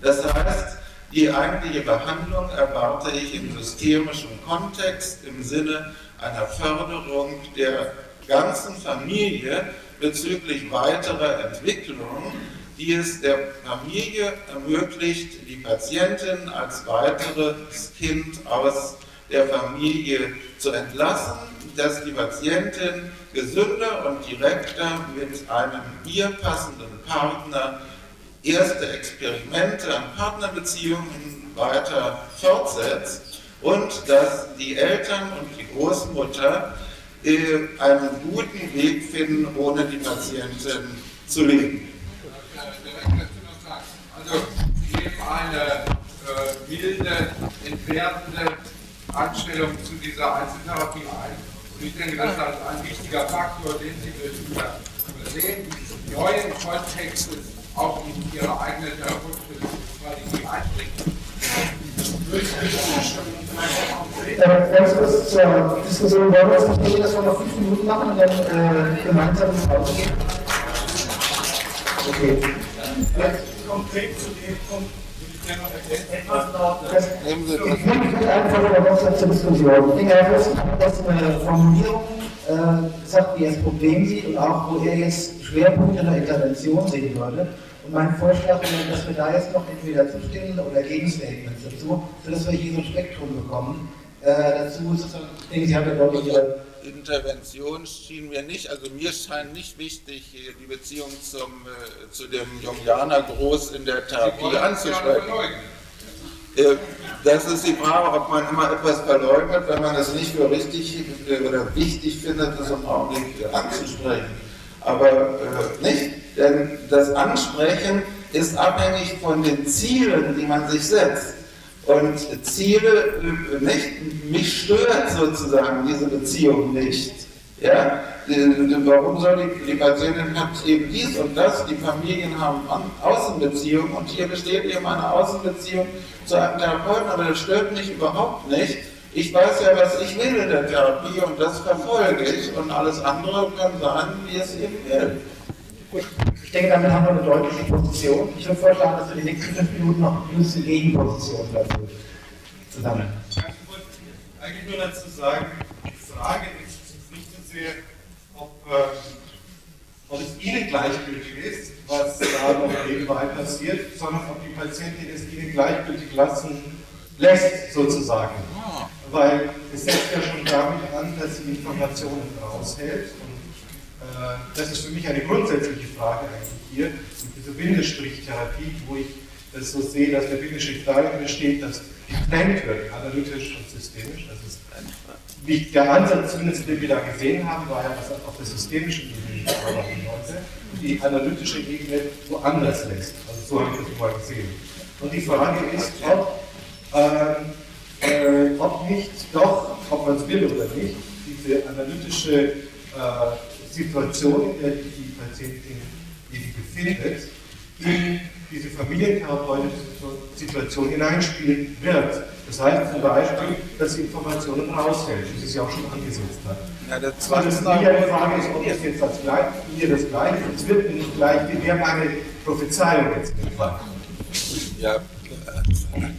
Das heißt, die eigentliche Behandlung erwarte ich im systemischen Kontext im Sinne einer Förderung der ganzen Familie bezüglich weiterer Entwicklung, die es der Familie ermöglicht, die Patientin als weiteres Kind aus der Familie zu entlassen, dass die Patientin gesünder und direkter mit einem ihr passenden Partner erste Experimente an Partnerbeziehungen weiter fortsetzt und dass die Eltern und die Großmutter einen guten Weg finden, ohne die Patientin zu leben. Also, Sie geben eine äh, milde, entwertende Anstellung zu dieser Einzeltherapie ein. Und ich denke, das ist also ein wichtiger Faktor, den Sie übersehen, neuen Kontextes auch in Ihre eigene therapeutische Strategie einbringen. Äh, ganz kurz zur Diskussion, wollen wir es nicht gehen, dass wir noch fünf Minuten machen und dann äh, gemeinsam ins Auto gehen? Okay. Konkret zu dem Punkt. Ich will einfach über was zur Diskussion. Ich denke, Herr das eine Formulierung äh, gesagt, wie er das Problem sieht und auch, wo er jetzt Schwerpunkte der Intervention sehen würde. Und mein Vorschlag wäre, dass wir da jetzt noch entweder zustimmen oder Gegenstatements dazu, sodass wir hier so ein Spektrum bekommen. Äh, dazu sozusagen, ich denke, Sie haben ja deutlich Ihre Intervention schien mir nicht, also mir scheint nicht wichtig, die Beziehung zum, äh, zu dem Jungianer groß in der Therapie anzusprechen. Äh, das ist die Frage, ob man immer etwas verleugnet, wenn man es nicht für richtig äh, oder wichtig findet, es im Augenblick anzusprechen. Aber äh, nicht, denn das Ansprechen ist abhängig von den Zielen, die man sich setzt. Und Ziele, nicht, mich stört sozusagen diese Beziehung nicht. Ja? Warum soll die, die Patientin hat eben dies und das, die Familien haben Außenbeziehungen und hier besteht eben eine Außenbeziehung zu einem Therapeuten, aber das stört mich überhaupt nicht. Ich weiß ja, was ich will in der Therapie und das verfolge ich und alles andere kann sein, wie es eben will. Gut, ich denke, damit haben wir eine deutliche Position. Ich würde vorschlagen, dass wir die nächsten fünf Minuten noch eine Gegenposition dazu zusammen. Eigentlich nur dazu sagen, die Frage ist nicht so sehr, ob, äh, ob es Ihnen gleichgültig ist, was da noch nebenbei passiert, sondern ob die Patientin es Ihnen gleichgültig lassen lässt, sozusagen. Weil es setzt ja schon damit an, dass sie Informationen raushält. Äh, das ist für mich eine grundsätzliche Frage eigentlich hier, mit dieser Bindestrichtherapie, wo ich das so sehe, dass der Bindestrich darin besteht, dass getrennt wird, analytisch und systemisch. Das ist nicht der Ansatz, zumindest den wir da gesehen haben, war ja, was auf der systemischen Ebene die analytische Ebene woanders lässt. Also so habe ich das mal gesehen. Und die Frage ist, ob, ähm, äh, ob nicht doch, ob man es will oder nicht, diese analytische äh, Situation, in der sich die Patientin eben befindet, in diese familientherapeutische Situation hineinspielen wird. Das heißt zum Beispiel, dass sie Informationen raushält, wie sie ja auch schon angesetzt hat. Ja, der Was es nicht eine Frage ist, ob das jetzt das Gleiche, hier das Gleiche, es wird nicht gleich, wie wäre meine Prophezeiung jetzt Fall. Ja, äh,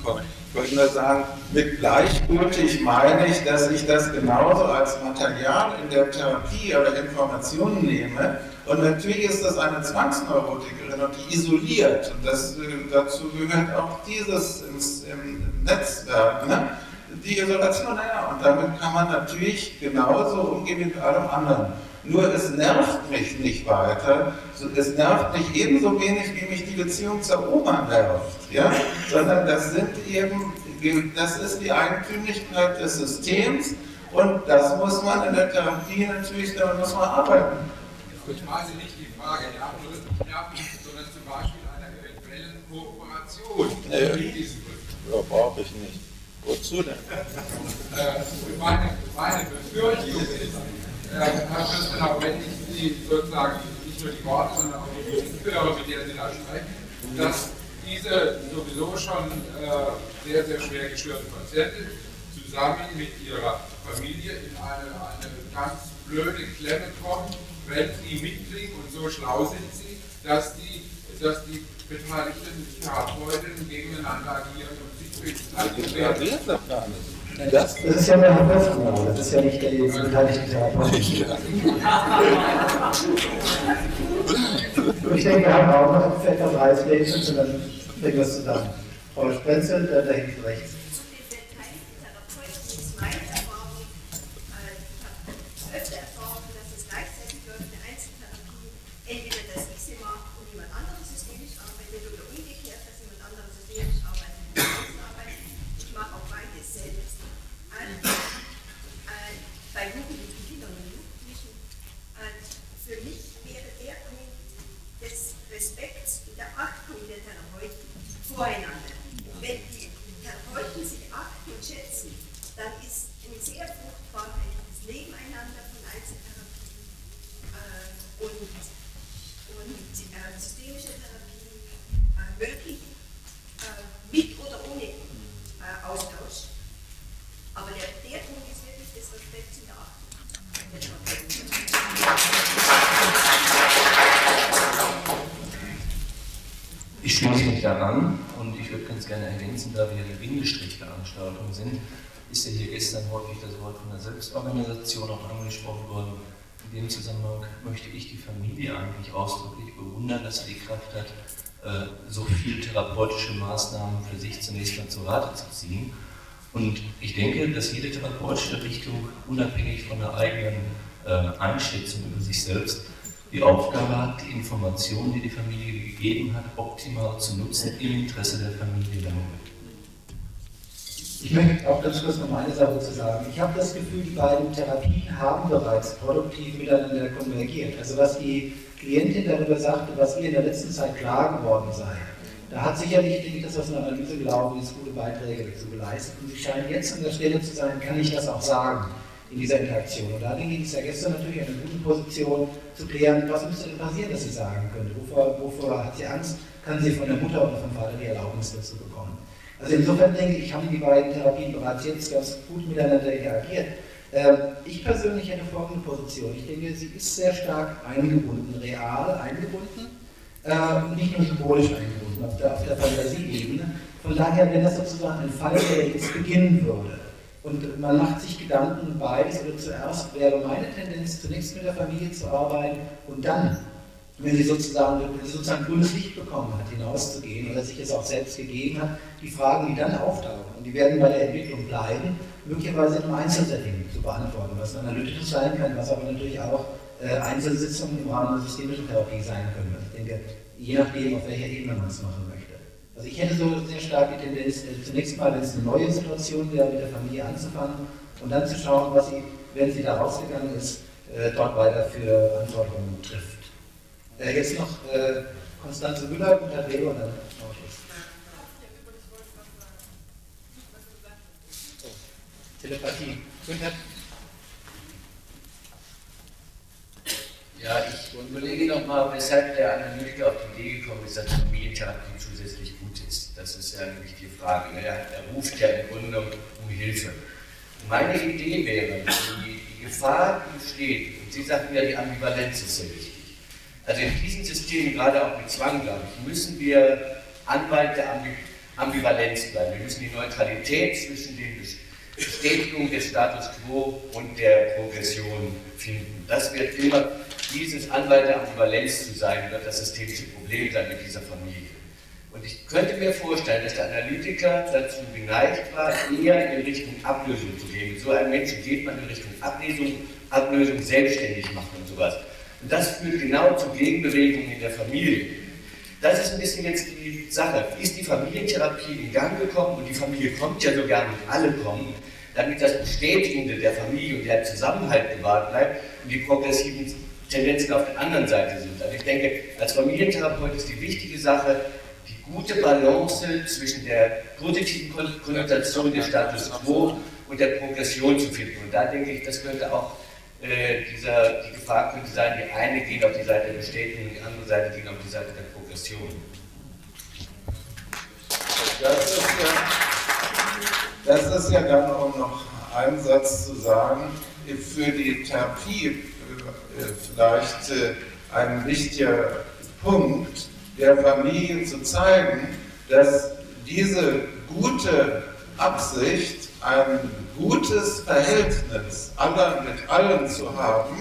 komm. Ich wollte nur sagen, mit gleichgültig meine ich, dass ich das genauso als Material in der Therapie oder Informationen nehme. Und natürlich ist das eine Zwangsneurotikerin und die isoliert. Und das, äh, dazu gehört auch dieses ins, im Netzwerk. Ne? Die Isolation, naja, und damit kann man natürlich genauso umgehen wie mit allem anderen. Nur es nervt mich nicht weiter. Es nervt mich ebenso wenig, wie mich die Beziehung zur Oma nervt. Ja? Sondern das sind eben, das ist die Eigentümlichkeit des Systems und das muss man in der Therapie natürlich, damit muss man arbeiten. Ich meine nicht die Frage der Nerven, sondern zum Beispiel einer eventuellen Kooperation Nee. Ja, brauche ich nicht. Wozu denn? Äh, meine, meine Befürchtung ist, Herr Fürstenau, wenn ich Sie sozusagen nicht nur die Worte, sondern auch die Musik höre, mit der Sie da sprechen, dass diese sowieso schon äh, sehr, sehr schwer gestörte Patientin zusammen mit ihrer Familie in eine, eine ganz blöde Klemme kommt, wenn sie mitkriegen und so schlau sind sie, dass die, dass die beteiligten Therapeutinnen gegeneinander agieren und sich gar nicht. Das, das ist ja der Herr Pöstner, das ist ja nicht der jetzt beteiligte Therapeut. Ich denke, wir haben auch noch etwa drei Statements und dann bringen wir es zusammen. Frau Sprenzel, da hinten rechts. öfter erfahren, dass es gleichzeitig läuft, eine Einzeltherapie, entweder dass ich sie mache und jemand anderes systemisch arbeitet oder umgekehrt, dass jemand anderes systemisch arbeitet und ich arbeitet. Ich mache auch beides selbst. Und, äh, bei Jugendlichen, Kindern und Jugendlichen. Und für mich wäre der Punkt des Respekts und der Achtung der Therapeuten voreinander. Wenn die Therapeuten sich achten und schätzen, dann ist ein sehr fruchtbares Nebeneinander von Einzeltherapie äh, und, und äh, systemische Therapie äh, möglich, äh, mit oder ohne äh, Austausch. Aber der, der Punkt ist wirklich das Respekt und der Achtung. der Ich schließe mich daran und ich würde ganz gerne ergänzen, da wir ja die Bindestrichveranstaltung sind, ist ja hier gestern Wort von der Selbstorganisation auch angesprochen worden. In dem Zusammenhang möchte ich die Familie eigentlich ausdrücklich bewundern, dass sie die Kraft hat, äh, so viel therapeutische Maßnahmen für sich zunächst mal zu Rate zu ziehen. Und ich denke, dass jede therapeutische Richtung, unabhängig von der eigenen äh, Einschätzung über sich selbst, die Aufgabe hat, die Informationen, die die Familie gegeben hat, optimal zu nutzen im Interesse der Familie damit. Ich möchte auch ganz kurz noch eine Sache zu sagen. Ich habe das Gefühl, die beiden Therapien haben bereits produktiv miteinander konvergiert. Also was die Klientin darüber sagte, was ihr in der letzten Zeit klar geworden sei, da hat sicherlich, denke ich, das aus einer Analyse gelaufen ist, gute Beiträge dazu geleistet. Und sie scheint jetzt an der Stelle zu sein, kann ich das auch sagen in dieser Interaktion. Und da ging es ja gestern natürlich in einer guten Position zu klären, was müsste denn passieren, dass sie sagen könnte. Wovor, wovor hat sie Angst? Kann sie von der Mutter oder vom Vater die Erlaubnis dazu bekommen? Also insofern denke ich, haben die beiden Therapien bereits jetzt ganz gut miteinander interagiert. Ähm, ich persönlich hätte folgende Position. Ich denke, sie ist sehr stark eingebunden, real eingebunden, äh, nicht nur symbolisch eingebunden, auf der, der Fantasieebene. Von daher, wenn das sozusagen ein Fall wäre, der jetzt beginnen würde, und man macht sich Gedanken, beides oder zuerst wäre meine Tendenz, zunächst mit der Familie zu arbeiten und dann, wenn sie sozusagen, wenn sie sozusagen grünes Licht bekommen hat, hinauszugehen oder sich es auch selbst gegeben hat, die Fragen, die dann auftauchen, und die werden bei der Entwicklung bleiben, möglicherweise einem Einzelsetting zu beantworten, was analytisch sein kann, was aber natürlich auch äh, Einzelsitzungen im Rahmen der systemischen Therapie sein können. Ich denke, je nachdem, auf welcher Ebene man es machen möchte. Also ich hätte so sehr stark die Tendenz, äh, zunächst mal, wenn es eine neue Situation wäre, mit der Familie anzufangen und dann zu schauen, was sie, wenn sie da rausgegangen ist, äh, dort weiter für Anforderungen trifft. Äh, jetzt noch äh, Konstanze Müller, Gunter Weber und dann noch Schluss. Telepathie. Günther? Ja, ich überlege nochmal, weshalb der Analytiker auf die Idee gekommen ist, dass Familientherapie zusätzlich gut ist. Das ist ja nämlich die Frage. Ne? Er, ruft ja im Grunde um Hilfe. Meine Idee wäre, die, die Gefahr, besteht, und Sie sagten ja, die Ambivalenz ist sehr wichtig. Also in diesem System, gerade auch mit Zwang, glaube ich, müssen wir Anwalt der Ambivalenz bleiben. Wir müssen die Neutralität zwischen den Bestätigung des Status quo und der Progression finden. Das wird immer dieses Anwalt der Ambivalenz zu sein, wird das systemische Problem sein mit dieser Familie. Und ich könnte mir vorstellen, dass der Analytiker dazu geneigt war, eher in Richtung Ablösung zu gehen. So einem Menschen geht man in Richtung Ablösung, Ablösung selbstständig machen und sowas. Und das führt genau zu Gegenbewegungen in der Familie. Das ist ein bisschen jetzt die Sache. Ist die Familientherapie in Gang gekommen und die Familie kommt ja sogar und alle kommen, damit das Bestätigende der Familie und der Zusammenhalt gewahrt bleibt und die progressiven Tendenzen auf der anderen Seite sind. Also ich denke, als Familientherapeut ist die wichtige Sache, die gute Balance zwischen der positiven Konnotation des Status quo und der Progression zu finden. Und da denke ich, das könnte auch äh, dieser, die Gefahr könnte sein, die eine geht auf die Seite der Bestätigung, die andere Seite geht auf die Seite der Progression. Das ist ja, das ist ja dann auch noch ein Satz zu sagen, für die Therapie äh, vielleicht äh, ein wichtiger Punkt, der Familie zu zeigen, dass diese gute Absicht, ein gutes Verhältnis aller mit allen zu haben,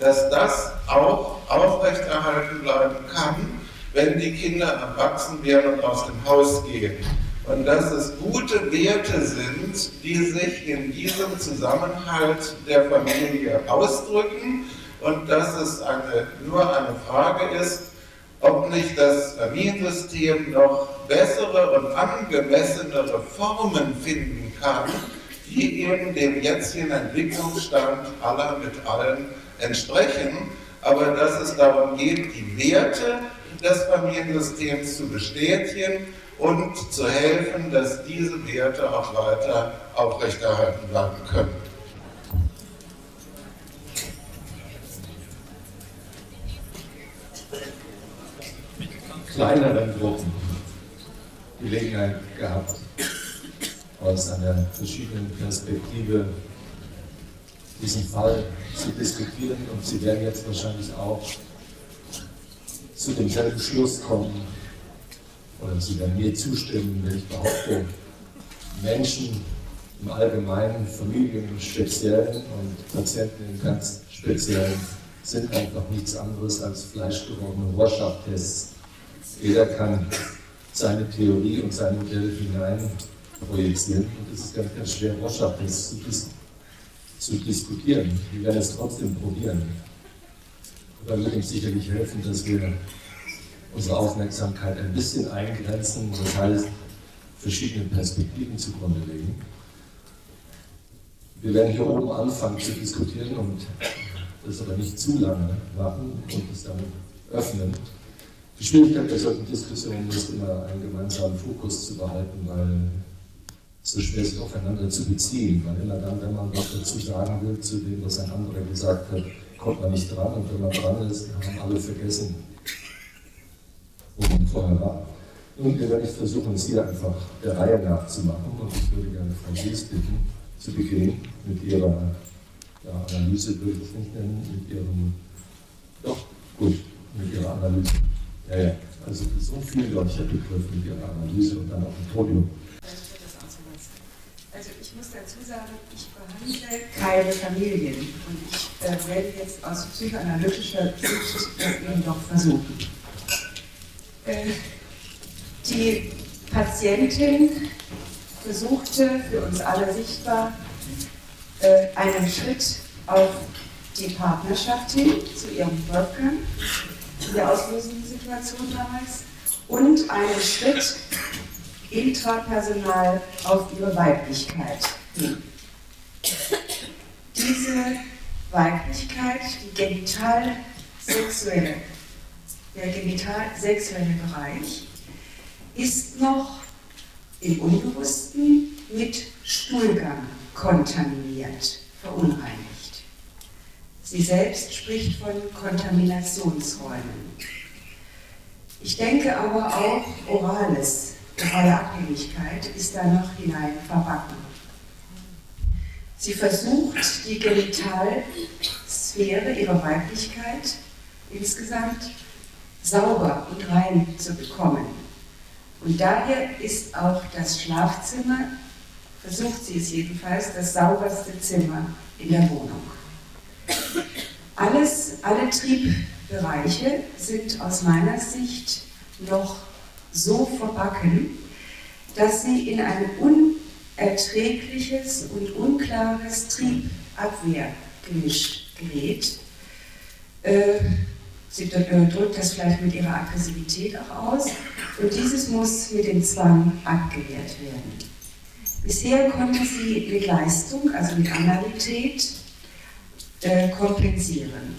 dass das auch aufrechterhalten bleiben kann, wenn die Kinder erwachsen werden und aus dem Haus gehen. Und dass es gute Werte sind, die sich in diesem Zusammenhalt der Familie ausdrücken und dass es eine, nur eine Frage ist, ob nicht das Familiensystem noch bessere und angemessenere Formen finden kann, die eben dem jetzigen Entwicklungsstand aller mit allen entsprechen, aber dass es darum geht, die Werte des Familiensystems zu bestätigen und zu helfen, dass diese Werte auch weiter aufrechterhalten bleiben können. kleineren Gruppen Gelegenheit gehabt, aus einer verschiedenen Perspektive diesen Fall zu diskutieren und Sie werden jetzt wahrscheinlich auch zu demselben Schluss kommen oder Sie werden mir zustimmen, wenn ich behaupte, Menschen im Allgemeinen, Familien im Speziellen und Patienten im ganz Speziellen sind einfach nichts anderes als fleischgewordene Rorschach-Tests jeder kann seine Theorie und sein Modell hinein projizieren und es ist ganz, ganz schwer, Rorschach zu, dis zu diskutieren. Wir werden es trotzdem probieren. Aber wird uns sicherlich helfen, dass wir unsere Aufmerksamkeit ein bisschen eingrenzen, das heißt, verschiedene Perspektiven zugrunde legen. Wir werden hier oben anfangen zu diskutieren und das aber nicht zu lange machen und es dann öffnen. Die Schwierigkeit bei solchen Diskussionen ist immer, einen gemeinsamen Fokus zu behalten, weil es so schwer ist, aufeinander zu beziehen. Weil immer dann, wenn man was dazu sagen will, zu dem, was ein anderer gesagt hat, kommt man nicht dran. Und wenn man dran ist, haben alle vergessen, wo vorher war. Nun, wir werden versuchen, es hier einfach der Reihe nach zu machen. Und ich würde gerne Frau Gies bitten, zu beginnen mit ihrer ja, Analyse würde ich es nicht nennen, mit ihrem, doch, gut, mit ihrer Analyse. Ja, ja, also so viel, glaube ich, Begriff mit ihrer Analyse und dann auf dem Podium. Also ich muss dazu sagen, ich behandle keine Familien und ich äh, werde jetzt aus psychoanalytischer Sicht das eben doch versuchen. Die Patientin versuchte für uns alle sichtbar äh, einen Schritt auf die Partnerschaft hin zu ihrem Wolfgang in der auslösenden Situation damals und einen Schritt intrapersonal auf ihre Weiblichkeit hin. Diese Weiblichkeit, die genital-sexuelle, der genital-sexuelle Bereich, ist noch im Unbewussten mit Stuhlgang kontaminiert, verunreinigt. Sie selbst spricht von Kontaminationsräumen. Ich denke aber auch Orales, orale Abhängigkeit ist da noch hinein verbacken. Sie versucht, die Genitalsphäre ihrer Weiblichkeit insgesamt sauber und rein zu bekommen. Und daher ist auch das Schlafzimmer, versucht sie es jedenfalls, das sauberste Zimmer in der Wohnung. Alles, alle Triebbereiche sind aus meiner Sicht noch so verbacken, dass sie in ein unerträgliches und unklares Triebabwehrgemisch gerät. Äh, sie drückt das vielleicht mit ihrer Aggressivität auch aus und dieses muss mit dem Zwang abgewehrt werden. Bisher konnte sie mit Leistung, also mit Analität, äh, kompensieren.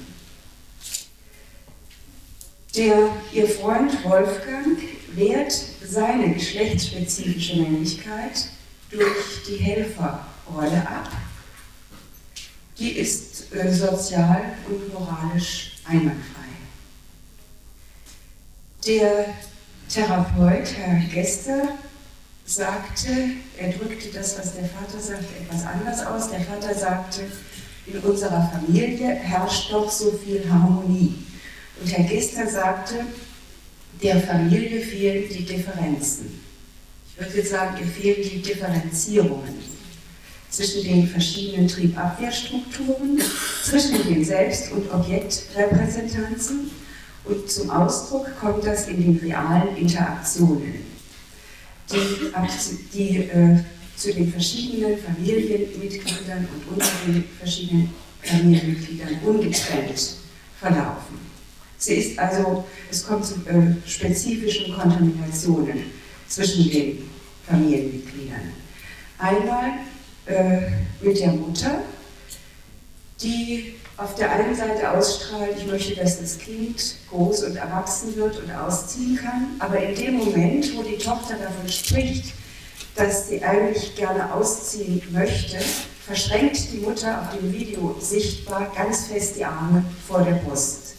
Der, ihr Freund Wolfgang wehrt seine geschlechtsspezifische Männlichkeit durch die Helferrolle ab. Die ist äh, sozial und moralisch einwandfrei. Der Therapeut, Herr Gester, sagte, er drückte das, was der Vater sagte, etwas anders aus. Der Vater sagte, in unserer Familie herrscht doch so viel Harmonie. Und Herr Gester sagte, der Familie fehlen die Differenzen. Ich würde sagen, ihr fehlen die Differenzierungen zwischen den verschiedenen Triebabwehrstrukturen, zwischen den Selbst- und Objektrepräsentanzen und zum Ausdruck kommt das in den realen Interaktionen, die, die äh, zu den verschiedenen Familienmitgliedern und unter den verschiedenen Familienmitgliedern ungetrennt verlaufen. Sie ist also, es kommt zu äh, spezifischen Kontaminationen zwischen den Familienmitgliedern. Einmal äh, mit der Mutter, die auf der einen Seite ausstrahlt, ich möchte, dass das Kind groß und erwachsen wird und ausziehen kann, aber in dem Moment, wo die Tochter davon spricht, dass sie eigentlich gerne ausziehen möchte, verschränkt die Mutter auf dem Video sichtbar ganz fest die Arme vor der Brust.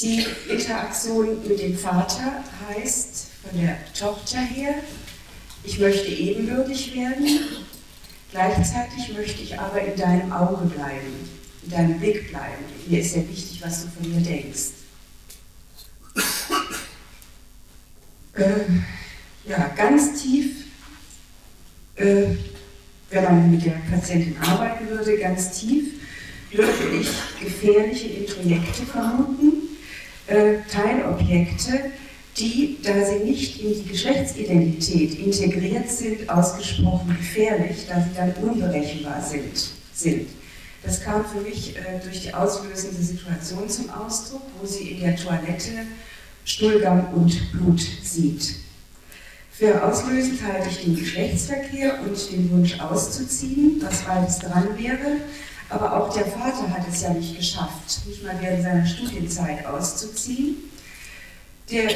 Die Interaktion mit dem Vater heißt von der Tochter her, ich möchte ebenbürtig werden, Gleichzeitig möchte ich aber in deinem Auge bleiben, in deinem Blick bleiben. Mir ist sehr wichtig, was du von mir denkst. Äh, ja, ganz tief, äh, wenn man mit der Patientin arbeiten würde, ganz tief, würde ich gefährliche Introjekte vermuten, äh, Teilobjekte, die, da sie nicht in die Geschlechtsidentität integriert sind, ausgesprochen gefährlich, da sie dann unberechenbar sind. sind. Das kam für mich äh, durch die auslösende Situation zum Ausdruck, wo sie in der Toilette Stuhlgang und Blut sieht. Für auslösend halte ich den Geschlechtsverkehr und den Wunsch auszuziehen, was beides dran wäre. Aber auch der Vater hat es ja nicht geschafft, nicht mal während seiner Studienzeit auszuziehen. Der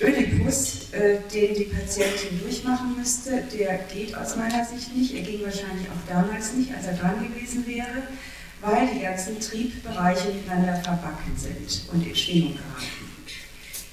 Ödipus, äh, den die Patientin durchmachen müsste, der geht aus meiner Sicht nicht. Er ging wahrscheinlich auch damals nicht, als er dran gewesen wäre, weil die ganzen Triebbereiche miteinander verbacken sind und in Schwingung geraten.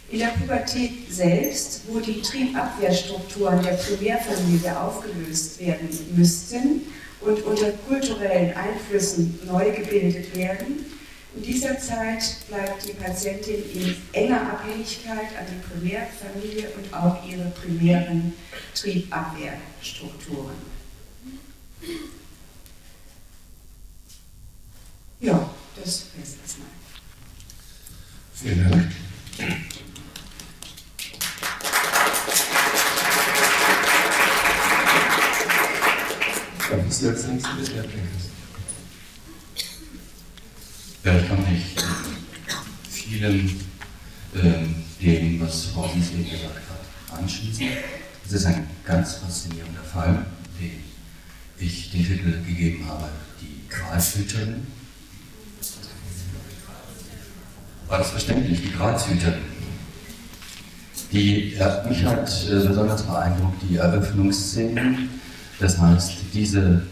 In der Pubertät selbst, wo die Triebabwehrstrukturen der Primärfamilie aufgelöst werden müssten und unter kulturellen Einflüssen neu gebildet werden. In dieser Zeit bleibt die Patientin in enger Abhängigkeit an die Primärfamilie und auch ihre primären Triebabwehrstrukturen. Ja, das wäre es erstmal. Vielen Dank. Ich Sie als nächstes bitte erbringen? Ja, ich kann mich vielem äh, dem, was Frau Wiesel gesagt hat, anschließen. Es ist ein ganz faszinierender Fall, dem ich den Titel gegeben habe, die Gralshüterin. War das verständlich, die Gralshüterin? Die, ja, mich hat äh, besonders beeindruckt die Eröffnungsszenen. Das heißt, diese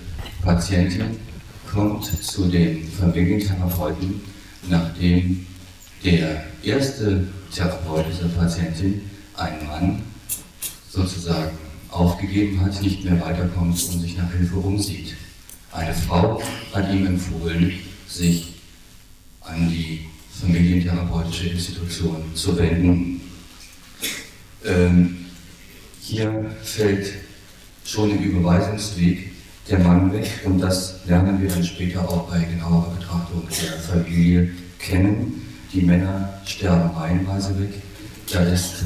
Patientin kommt zu den Familientherapeuten, nachdem der erste Therapeut dieser Patientin, ein Mann, sozusagen aufgegeben hat, nicht mehr weiterkommt und sich nach Hilfe umsieht. Eine Frau hat ihm empfohlen, sich an die familientherapeutische Institution zu wenden. Ähm, hier fällt schon im Überweisungsweg der Mann weg und das lernen wir dann später auch bei genauerer Betrachtung der Familie kennen. Die Männer sterben reihenweise weg. Da ist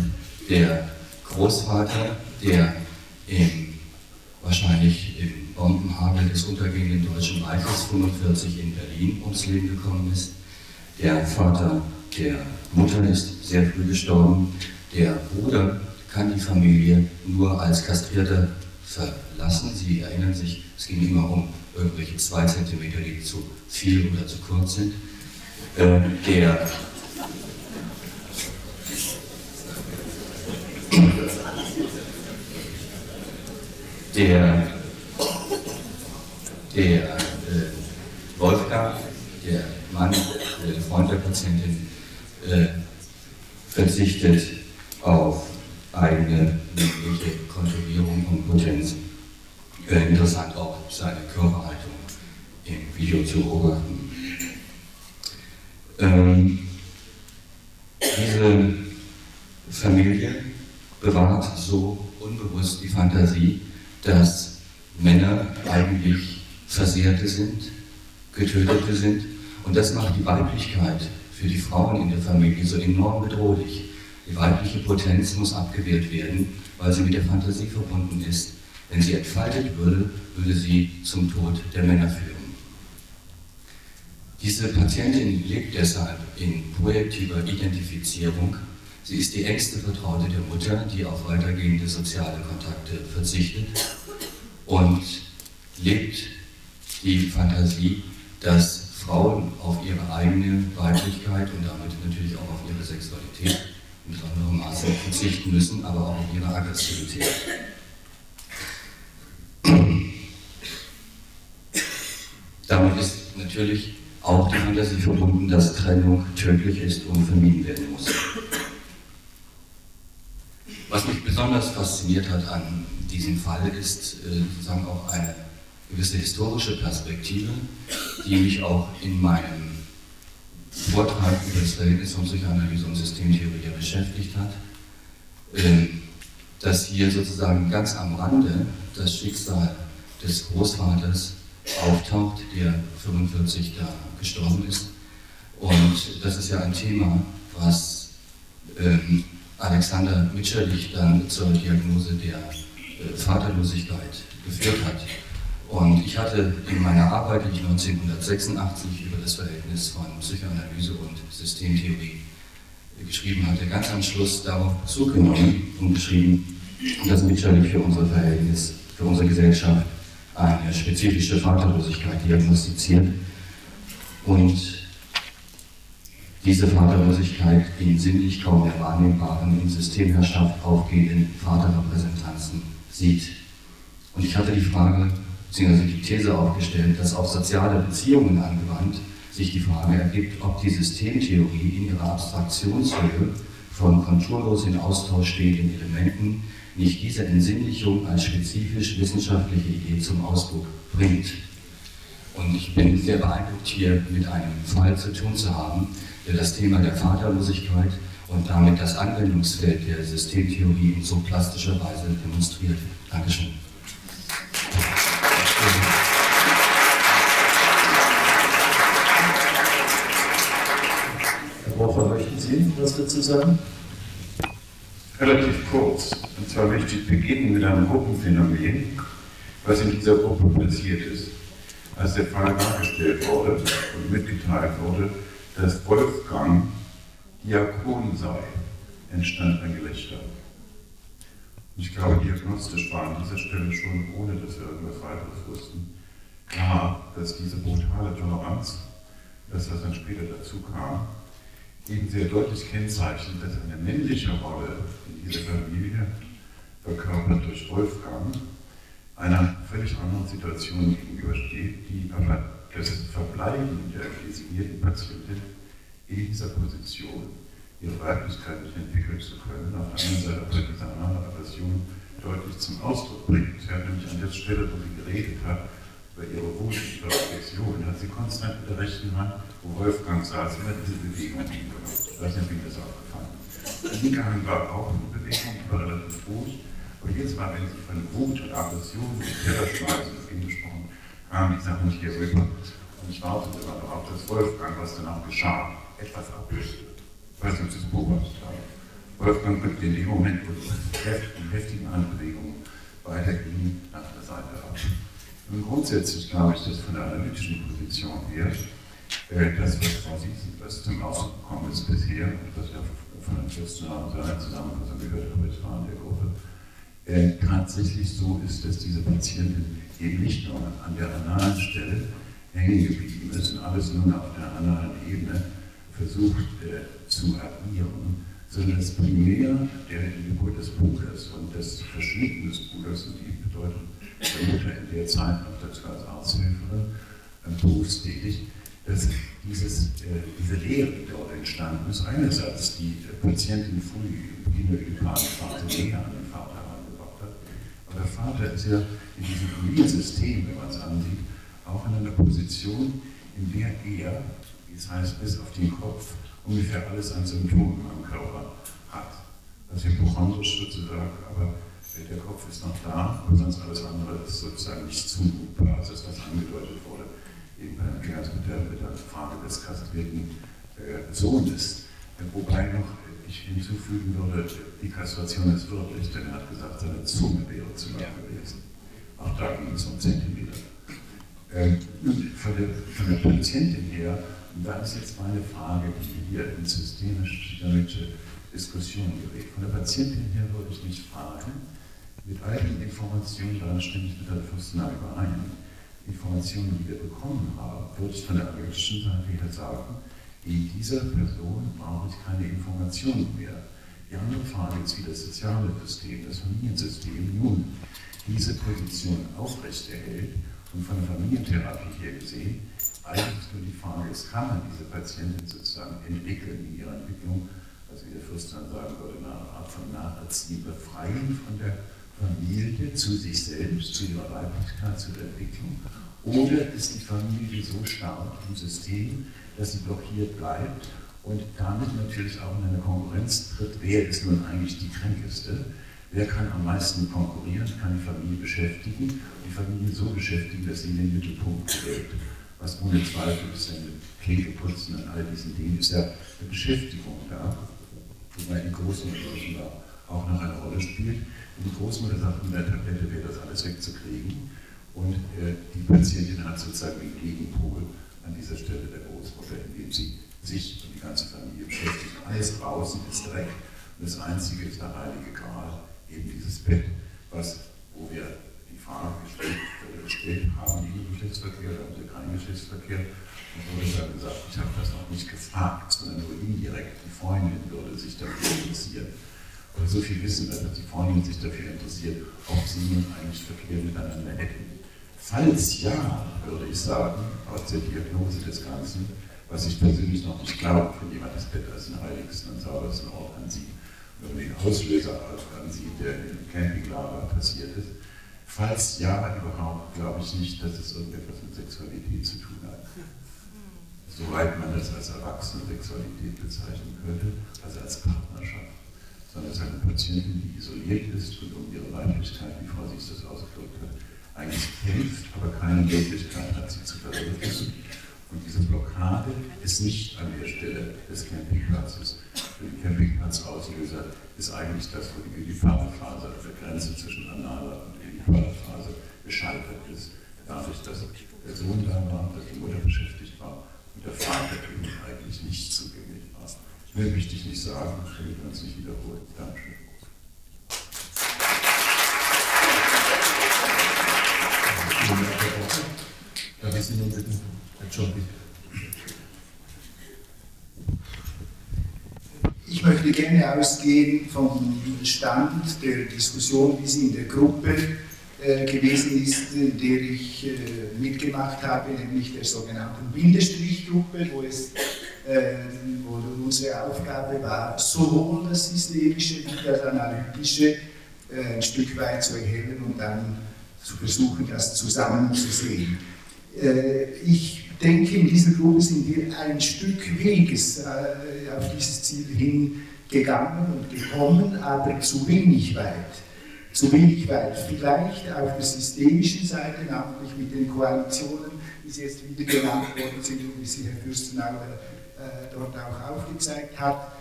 der Großvater, der im, wahrscheinlich im Bombenhagel des untergehenden Deutschen Reiches 45 in Berlin ums Leben gekommen ist. Der Vater der Mutter ist sehr früh gestorben. Der Bruder kann die Familie nur als Kastrierter verlassen. Sie erinnern sich, es ging immer um irgendwelche zwei Zentimeter, die zu viel oder zu kurz sind. Äh, der der, der äh, Wolfgang, der Mann, der Freund der Patientin, äh, verzichtet auf eigene mögliche Kontrollierung und Potenz. Äh, interessant auch seine Körperhaltung im Video zu beobachten. Ähm, diese Familie bewahrt so unbewusst die Fantasie, dass Männer eigentlich Versehrte sind, Getötete sind. Und das macht die Weiblichkeit für die Frauen in der Familie so enorm bedrohlich. Die weibliche Potenz muss abgewehrt werden, weil sie mit der Fantasie verbunden ist. Wenn sie entfaltet würde, würde sie zum Tod der Männer führen. Diese Patientin lebt deshalb in projektiver Identifizierung. Sie ist die engste Vertraute der Mutter, die auf weitergehende soziale Kontakte verzichtet und lebt die Fantasie, dass Frauen auf ihre eigene Weiblichkeit und damit natürlich auch auf ihre Sexualität in besonderem Maße verzichten müssen, aber auch auf ihre Aggressivität. Damit ist natürlich auch die Fantasie verbunden, dass Trennung tödlich ist und vermieden werden muss. Was mich besonders fasziniert hat an diesem Fall ist äh, sozusagen auch eine gewisse historische Perspektive, die mich auch in meinem Vortrag über das Verhältnis von Psychoanalyse und Systemtheorie beschäftigt hat, ähm, dass hier sozusagen ganz am Rande das Schicksal des Großvaters auftaucht, der 45 da gestorben ist. Und das ist ja ein Thema, was ähm, Alexander Mitscherlich dann zur Diagnose der äh, Vaterlosigkeit geführt hat. Und ich hatte in meiner Arbeit, die ich 1986 über das Verhältnis von Psychoanalyse und Systemtheorie geschrieben hatte, ganz am Schluss darauf Bezug genommen und geschrieben, dass Mitscherlich für unser Verhältnis, für unsere Gesellschaft eine spezifische Vaterlosigkeit diagnostiziert und diese Vaterlosigkeit in sinnlich kaum mehr wahrnehmbaren, in Systemherrschaft aufgehenden Vaterrepräsentanzen sieht. Und ich hatte die Frage, beziehungsweise die These aufgestellt, dass auf soziale Beziehungen angewandt sich die Frage ergibt, ob die Systemtheorie in ihrer Abstraktionshöhe von konturlos in Austausch stehenden Elementen nicht diese Entsinnlichung als spezifisch wissenschaftliche Idee zum Ausdruck bringt. Und ich bin sehr beeindruckt, hier mit einem Fall zu tun zu haben, der das Thema der Vaterlosigkeit und damit das Anwendungsfeld der Systemtheorie in so plastischer Weise demonstriert. Dankeschön. Sie was dazu sagen? Relativ kurz. Und zwar möchte ich beginnen mit einem Gruppenphänomen, was in dieser Gruppe passiert ist. Als der Fall dargestellt wurde und mitgeteilt wurde, dass Wolfgang Diakon sei, entstand ein Gelächter. Ich glaube, diagnostisch war an dieser Stelle schon, ohne dass wir irgendwas weiteres wussten, klar, dass diese brutale Toleranz, das, was dann später dazu kam, eben sehr deutlich kennzeichnet, dass eine männliche Rolle in dieser Familie, verkörpert durch Wolfgang, einer völlig anderen Situation gegenübersteht, die aber das Verbleiben der designierten Patientin in dieser Position ihre Weiblichkeit nicht entwickeln zu können, auf der anderen Seite aber diese andere Aversion deutlich zum Ausdruck bringt. Sie hat nämlich an der Stelle, wo sie geredet hat, über ihre Wunsch und Reflexion, hat sie konstant mit der rechten Hand, Wolfgang saß, immer diese Bewegung. Ich weiß nicht, wie das aufgefallen ist. Die linke Hand war auch eine Bewegung, die war relativ ruhig. Aber jetzt mal, wenn sie von Wut und Aggression und Terrorschmeißen gesprochen kam die Sache nicht hier rüber. Und ich wartete immer darauf, dass Wolfgang, was danach geschah, etwas ablöste weiß nicht, ob beobachtet haben. Wolfgang rückte in dem Moment, wo die heftigen Handbewegungen weitergingen, nach der Seite ab. Und grundsätzlich glaube ich, dass von der analytischen Position her, das, was Siesen, was zum Ausdruck gekommen ist bisher, was ja von seiner Zusammenfassung gehört habe, ich war in der Gruppe, äh, tatsächlich so ist, dass diese Patientin eben nicht nur an der analen Stelle hängen geblieben ist und alles nur auf der analen Ebene versucht äh, zu agieren, sondern das Primär der Geburt des Bruders und des Verschwinden des Bruders und die Bedeutung der Mutter in der Zeit noch dazu als Arzthelferin äh, berufstätig, dass dieses, äh, diese Lehre, die dort entstanden ist, einerseits die äh, Patientin früh im Kinderödipalphase näher an den Vater herangebracht hat, aber der Vater ist ja in diesem Familiensystem, wenn man es ansieht, auch in einer Position, in der er das heißt bis auf den Kopf, ungefähr alles an Symptomen am Körper hat. Also hypochondrisch sozusagen, aber der Kopf ist noch da, aber sonst alles andere ist sozusagen nicht zumutbar. Ist, was angedeutet wurde, eben Gerd mit der, mit der Frage des kastrierten äh, Sohnes. Wobei noch ich hinzufügen würde, die Kastration ist wörtlich, denn er hat gesagt, seine Zunge wäre zu lang gewesen. Auch da ging es um Zentimeter. Ähm, von, der, von der Patientin her und da ist jetzt meine Frage, die hier in systemisch-psychologische Diskussionen gerät. Von der Patientin her würde ich mich fragen, mit all den Informationen, daran stimme ich mit der Fürstenei überein, Informationen, die wir bekommen haben, würde ich von der analytischen Seite her sagen, in dieser Person brauche ich keine Informationen mehr. Die andere Frage ist, wie das soziale System, das Familiensystem nun diese Position aufrechterhält und von der Familientherapie her gesehen, eigentlich nur die Frage ist, kann man diese Patientin sozusagen entwickeln in ihrer Entwicklung, also wie der Fürst dann sagen würde, eine Art von Nacherziehen befreien von der Familie zu sich selbst, zu ihrer Weiblichkeit, zu der Entwicklung? Oder ist die Familie so stark im System, dass sie blockiert bleibt und damit natürlich auch in eine Konkurrenz tritt, wer ist nun eigentlich die Kränkeste? Wer kann am meisten konkurrieren, kann die Familie beschäftigen, die Familie so beschäftigen, dass sie in den Mittelpunkt gerät was ohne Zweifel ist ja mit Kegelputzen und all diesen Dingen, ist ja eine Beschäftigung da, wobei die Großmutter offenbar auch noch eine spielt. Und die Großmutter sagt, mit der Tablette wäre das alles wegzukriegen. Und äh, die Patientin hat sozusagen den Gegenpol an dieser Stelle der Großmutter, indem sie sich und die ganze Familie beschäftigt. Alles draußen ist Dreck. Und das Einzige ist der heilige Gral, eben dieses Bett, was, wo wir die Frage gestellt, äh, gestellt haben, liebe Geschlechtsverkehr, da haben Sie keinen Geschlechtsverkehr. Und wurde dann gesagt, ich habe das noch nicht gefragt, sondern nur indirekt. Die Freundin würde sich dafür interessieren. Aber so viel wissen wir, dass die Freundin sich dafür interessiert, ob sie nun eigentlich Verkehr miteinander hätten. Falls ja, würde ich sagen, aus der Diagnose des Ganzen, was ich persönlich noch nicht glaube, wenn jemand das Bett als den heiligsten und saubersten Ort ansieht, wenn man den Auslöser ansieht, der im Campinglager passiert ist. Falls ja überhaupt, glaube ich nicht, dass es irgendetwas mit Sexualität zu tun hat. Soweit man das als erwachsene Sexualität bezeichnen könnte, also als Partnerschaft. Sondern es ist eine Patientin, die isoliert ist und um ihre Weiblichkeit, wie Frau Sies das ausgedrückt hat, eigentlich kämpft, aber keine Möglichkeit hat, sie zu verwirklichen. Und diese Blockade ist nicht an der Stelle des Campingplatzes. Für den Campingplatzauslöser ist eigentlich das, wo die Ödipalphase, also der Grenze zwischen analer und Ödipalphase, gescheitert ist. Dadurch, dass der Sohn da war, dass die Mutter beschäftigt war und der Vater eigentlich nicht zugänglich. Mehr möchte ich nicht sagen, damit wir uns nicht wiederholen. Dankeschön. Darf ich Sie nun bitten, Herr John, Ich möchte gerne ausgehen vom Stand der Diskussion, wie sie in der Gruppe äh, gewesen ist, in der ich äh, mitgemacht habe, nämlich der sogenannten Bindestrichgruppe, wo, es, äh, wo unsere Aufgabe war, sowohl das Systemische wie das Analytische äh, ein Stück weit zu erhellen und dann zu versuchen, das zusammenzusehen. Äh, ich denke, in dieser Gruppe sind wir ein Stück Weges äh, auf dieses Ziel hingegangen und gekommen, aber zu wenig weit. Zu wenig weit. Vielleicht auf der systemischen Seite, namentlich mit den Koalitionen, die jetzt wieder genannt worden sind und wie sie Herr Fürstenauer dort auch aufgezeigt hat.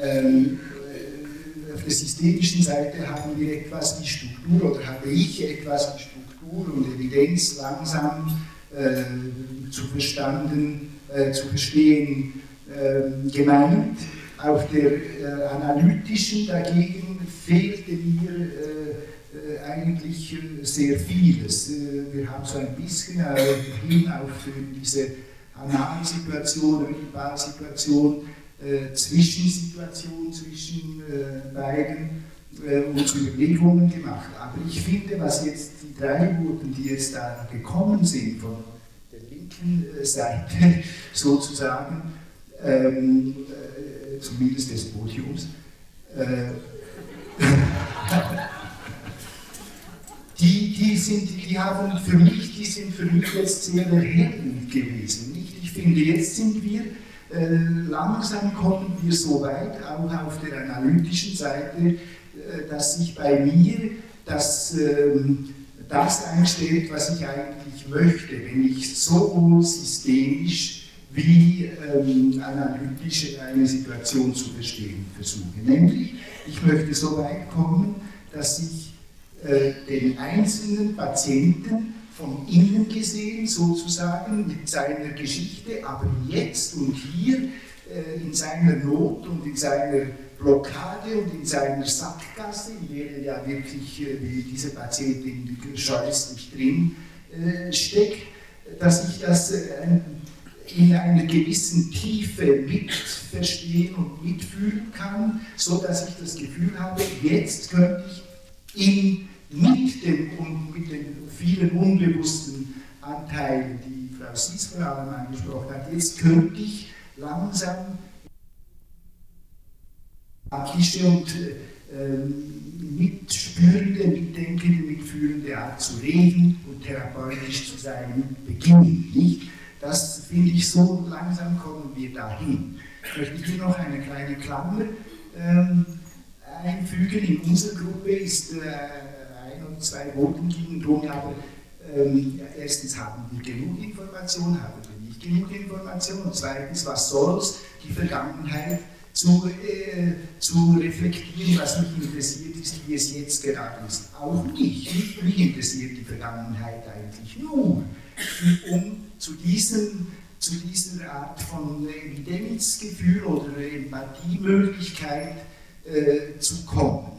Ähm, auf der systemischen Seite haben wir etwas wie Struktur oder habe ich etwas wie Struktur und Evidenz langsam äh, zu verstanden, äh, zu verstehen äh, gemeint. Auf der äh, analytischen dagegen fehlte mir äh, äh, eigentlich sehr vieles. wir haben so ein bisschen hin auf diese Analsituation, Situation, Zwischensituation zwischen beiden uns Überlegungen gemacht. Aber ich finde, was jetzt die drei wurden, die jetzt da gekommen sind von der linken Seite [laughs] sozusagen, ähm, äh, zumindest des Podiums, äh, [laughs] die, die, sind, die haben für mich, die sind für mich jetzt sehr erhellend gewesen. Finde, jetzt sind wir, äh, langsam kommen wir so weit, auch auf der analytischen Seite, äh, dass sich bei mir das, ähm, das einstellt, was ich eigentlich möchte, wenn ich sowohl systemisch wie ähm, analytisch eine Situation zu verstehen versuche. Nämlich, ich möchte so weit kommen, dass ich äh, den einzelnen Patienten von innen gesehen sozusagen mit seiner Geschichte, aber jetzt und hier äh, in seiner Not und in seiner Blockade und in seiner Sackgasse, in der er ja wirklich äh, wie diese Patientin scheußlich drin äh, steckt, dass ich das äh, in einer gewissen Tiefe mitverstehen und mitfühlen kann, so dass ich das Gefühl habe, jetzt könnte ich in, mit, den, mit den vielen unbewussten Anteilen, die Frau Sies vor allem angesprochen hat, jetzt könnte ich langsam akische und äh, mitspürende, mitdenkende, mitfühlende Art zu reden und therapeutisch zu sein beginnen. Nicht? Das finde ich so, langsam kommen wir dahin. Ich möchte hier noch eine kleine Klammer ähm, einfügen. In unserer Gruppe ist äh, zwei Voten gingen drum, aber ähm, erstens haben wir genug Informationen, haben wir nicht genug Informationen und zweitens, was soll es, die Vergangenheit zu, äh, zu reflektieren, was mich interessiert ist, wie es jetzt gerade ist. Auch mich, mich interessiert die Vergangenheit eigentlich nur, um zu, diesen, zu dieser Art von Evidenzgefühl oder Empathiemöglichkeit äh, zu kommen.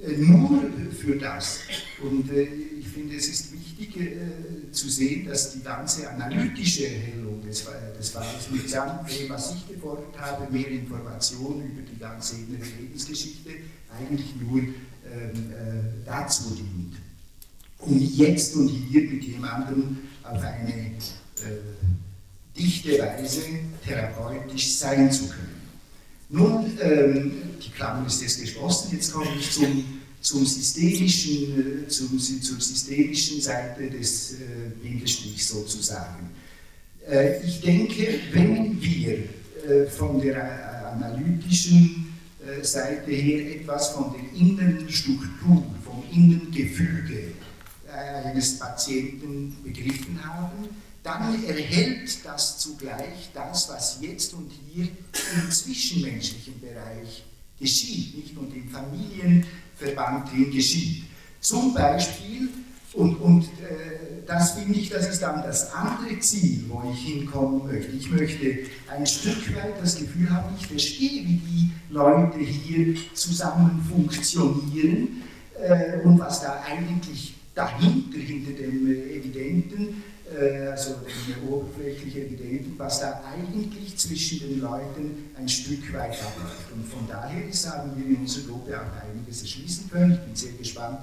Äh, nur für das. Und äh, ich finde, es ist wichtig äh, zu sehen, dass die ganze analytische Erhellung des, des Falles mitsamt dem, was ich gefordert habe, mehr Informationen über die ganze innere Lebensgeschichte, eigentlich nur ähm, äh, dazu dient. Um jetzt und hier mit jemandem auf eine dichte Weise therapeutisch sein zu können. Nun, ähm, die Klammer ist jetzt geschlossen, jetzt komme ich zum, zum systemischen, äh, zum, zur systemischen Seite des äh, Bindestrichs sozusagen. Äh, ich denke, wenn wir äh, von der äh, analytischen Seite her etwas von der inneren Struktur, vom inneren Gefüge eines Patienten begriffen haben, dann erhält das zugleich das, was jetzt und hier im zwischenmenschlichen Bereich geschieht, nicht und im Familienverband drin geschieht. Zum Beispiel, und, und äh, das finde ich, das ist dann das andere Ziel, wo ich hinkommen möchte. Ich möchte ein Stück weit das Gefühl haben, ich verstehe, wie die Leute hier zusammen funktionieren äh, und was da eigentlich dahinter, hinter dem äh, Evidenten, also dem oberflächlich Evidenten, was da eigentlich zwischen den Leuten ein Stück weit abläuft. Und von daher ist, haben wir in unserer Gruppe auch einiges erschließen können. Ich bin sehr gespannt,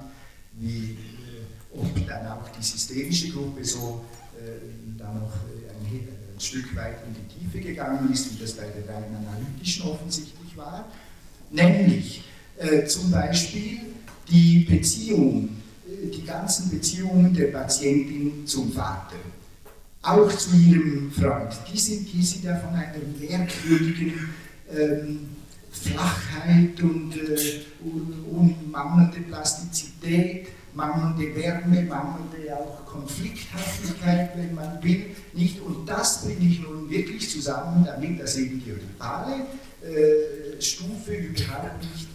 wie, äh, ob dann auch die systemische Gruppe so dann noch ein, ein Stück weit in die Tiefe gegangen ist, wie das bei der rein analytischen offensichtlich war. Nämlich äh, zum Beispiel die Beziehung die ganzen Beziehungen der Patientin zum Vater, auch zu ihrem Freund, die sind, die sind ja von einer merkwürdigen ähm, Flachheit und, äh, und, mangelnde Plastizität, mangelnde Wärme, mangelnde auch Konflikthaftigkeit, wenn man will, nicht. Und das bringe ich nun wirklich zusammen damit, dass eben die rituale äh, Stufe überhaupt nicht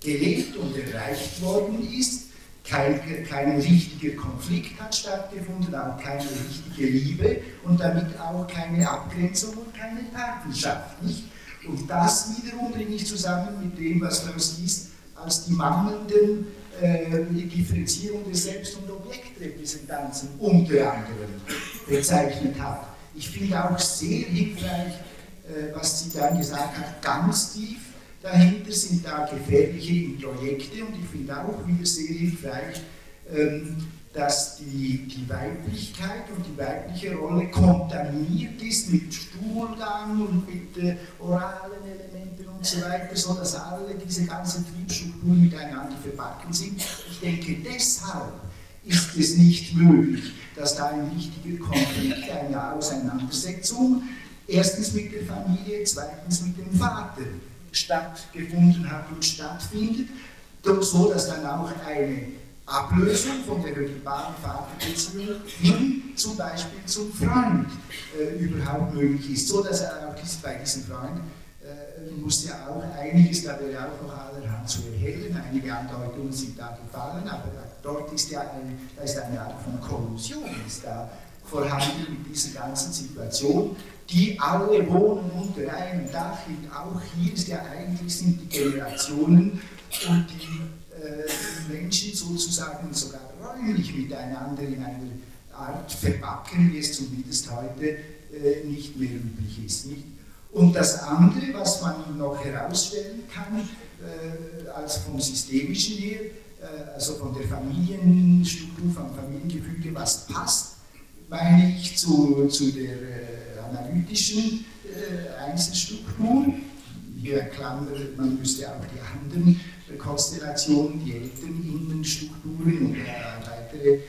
gelebt und erreicht worden ist kein, kein richtiger Konflikt hat stattgefunden, auch keine richtige Liebe und damit auch keine Abgrenzung und keine Partnerschaft. Nicht? Und das wiederum bringe ich zusammen mit dem, was Frau Sties als die mangelnden äh, Differenzierung der Selbst- und Objektrepräsentanzen unter anderem bezeichnet hat. Ich finde auch sehr hilfreich, äh, was sie dann gesagt hat, ganz tief, Dahinter sind da gefährliche Projekte und ich finde auch wieder sehr hilfreich, ähm, dass die, die Weiblichkeit und die weibliche Rolle kontaminiert ist mit Stuhlgang und mit äh, oralen Elementen und so weiter, sodass alle diese ganzen Triebstrukturen miteinander verbacken sind. Ich denke, deshalb ist es nicht möglich, dass da ein wichtiger Konflikt, eine Auseinandersetzung, erstens mit der Familie, zweitens mit dem Vater stattgefunden hat und stattfindet, so dass dann auch eine Ablösung von der ödipalen Vaterbeziehung hin zum Beispiel zum Freund äh, überhaupt möglich ist, so dass er auch dies, bei diesem Freund äh, muss ja auch einiges, da wäre auch noch allerhand zu erhellen, einige Andeutungen sind da gefallen, aber dort ist ja eine, da ist eine Art von Kollusion ist da vorhanden mit dieser ganzen Situation, die alle wohnen unter einem Dach. Auch hier ist ja eigentlich sind die Generationen und die äh, Menschen sozusagen sogar räumlich miteinander in einer Art verbacken, wie es zumindest heute äh, nicht mehr üblich ist. Nicht? Und das andere, was man noch herausstellen kann, äh, als vom Systemischen her, äh, also von der Familienstruktur, vom Familiengefüge, was passt, meine ich zu, zu der äh, analytischen äh, Einzelstruktur. Hier klammert, man müsste auch die anderen äh, Konstellationen, die Elterninnenstrukturen und äh, weitere, äh,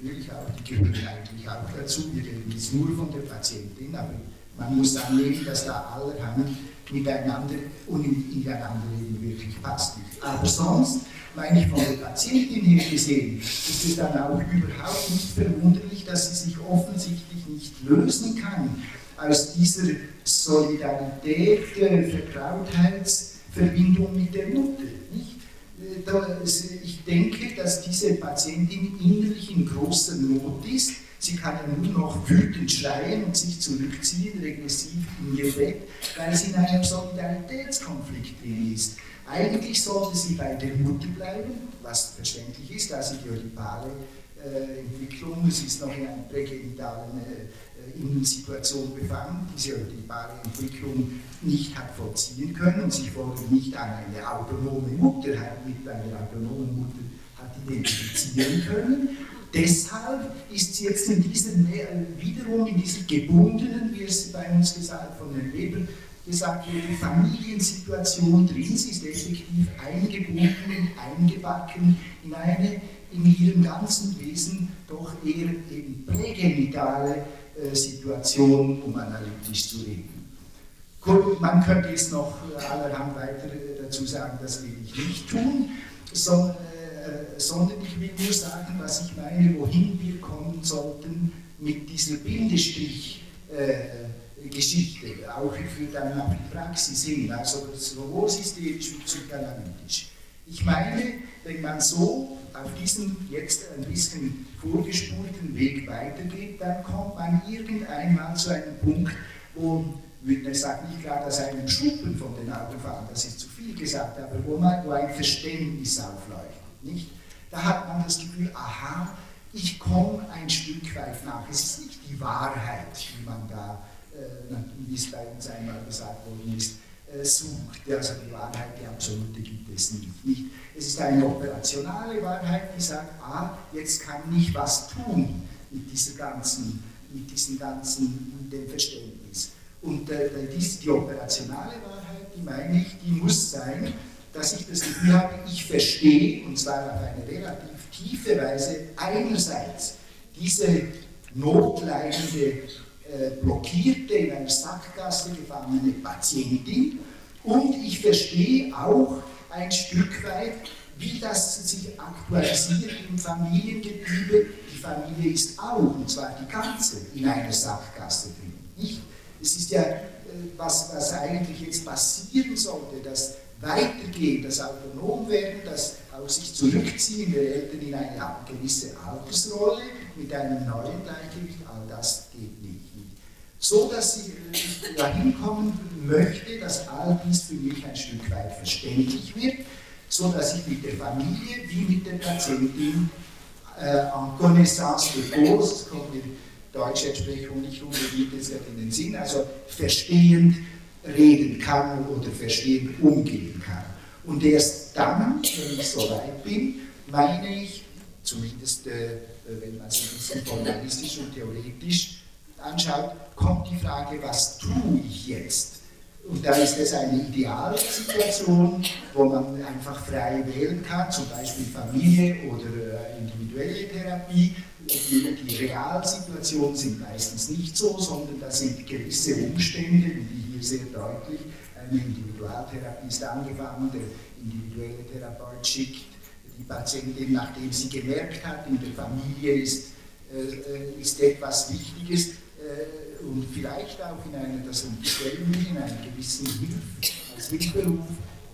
natürlich auch, die gehören eigentlich auch dazu. Wir reden jetzt nur von der Patientin, aber man muss annehmen, dass da allerhand miteinander und ineinander eben wirklich passt. Aber sonst, meine der Patientin her gesehen, ist es dann auch überhaupt nicht verwunderlich, dass sie sich offensichtlich nicht lösen kann aus dieser Solidarität, Vertrautheitsverbindung mit der Mutter. Nicht? Äh, ich denke, dass diese Patientin innerlich in großer Not ist Sie kann nur noch wütend schreien und sich zurückziehen, regressiv in ihr Bett, weil sie in einem Solidaritätskonflikt drin ist. Eigentlich sollte sie bei der Mutter bleiben, was verständlich ist, sie die oedipale äh, Entwicklung, sie ist noch in einer prägenitalen äh, Innensituation befangen, diese oedipale Entwicklung nicht hat vollziehen können und sich vorher nicht an eine autonome Mutter, mit einer autonomen Mutter hat identifizieren können. Deshalb ist sie jetzt in diesem, äh, wiederum in dieser gebundenen, wie es bei uns gesagt, von den Weber gesagt wurde, Familiensituation drin. Sie ist effektiv eingebunden, eingebacken in eine in ihrem ganzen Wesen doch eher eben prägenitale äh, Situation, um analytisch zu reden. Gut, man könnte jetzt noch allerhand weiter dazu sagen, das will ich nicht tun, sondern, äh, sondern ich will nur sagen, was ich meine, wohin wir kommen sollten mit dieser Bindestrich. Äh, Geschichte, auch für dann die Praxis hin, also sowohl systemisch wie psychoanalytisch. Ich meine, wenn man so auf diesem jetzt ein bisschen vorgespulten Weg weitergeht, dann kommt man irgendeinmal zu einem Punkt, wo, ich sage nicht gerade, dass einem Schuppen von den Augen fallen, das ist zu viel gesagt, aber wo, man, wo ein Verständnis aufleuchtet. Nicht? Da hat man das Gefühl, aha, ich komme ein Stück weit nach. Es ist nicht die Wahrheit, die man da wie es bei uns einmal gesagt worden ist, äh, sucht. Also die Wahrheit, die absolute gibt es nicht. nicht. Es ist eine operationale Wahrheit, die sagt, ah, jetzt kann ich was tun mit dieser ganzen, mit diesem ganzen mit dem Verständnis. Und äh, die, die operationale Wahrheit, die meine ich, die muss sein, dass ich das Gefühl habe, ich verstehe, und zwar auf eine relativ tiefe Weise, einerseits diese notleidende äh, blockierte, in einer Sackgasse gefangene Patientin. Und ich verstehe auch ein Stück weit, wie das sich aktualisiert im Familiengetriebe. Die Familie ist auch, und zwar die ganze, in einer Sackgasse drin. Nicht? Es ist ja, äh, was, was eigentlich jetzt passieren sollte, das Weitergehen, das Autonomwerden, das auch sich zurückziehen der Eltern in eine gewisse Altersrolle mit einem neuen Gleichgewicht, all das geht nicht so dass ich dahin kommen möchte, dass all dies für mich ein Stück weit verständlich wird, so dass ich mit der Familie wie mit der Patientin äh, en connaissance de cause, kommt die deutsche Entsprechung nicht unbedingt jetzt in den Sinn, also verstehend reden kann oder verstehend umgehen kann. Und erst dann, wenn ich so weit bin, meine ich, zumindest äh, wenn man es ein bisschen formalistisch und theoretisch anschaut, kommt die Frage, was tue ich jetzt? Und da ist es eine Idealsituation, wo man einfach frei wählen kann, zum Beispiel Familie oder äh, individuelle Therapie. Die, die Realsituationen sind meistens nicht so, sondern da sind gewisse Umstände, wie hier sehr deutlich, eine Individualtherapie ist angefangen, der individuelle Therapeut schickt die Patientin, nachdem sie gemerkt hat, in der Familie ist, äh, äh ist etwas Wichtiges, und vielleicht auch in einer, das unterstellen mich, in einer gewissen Hilfe, als Hilferuf,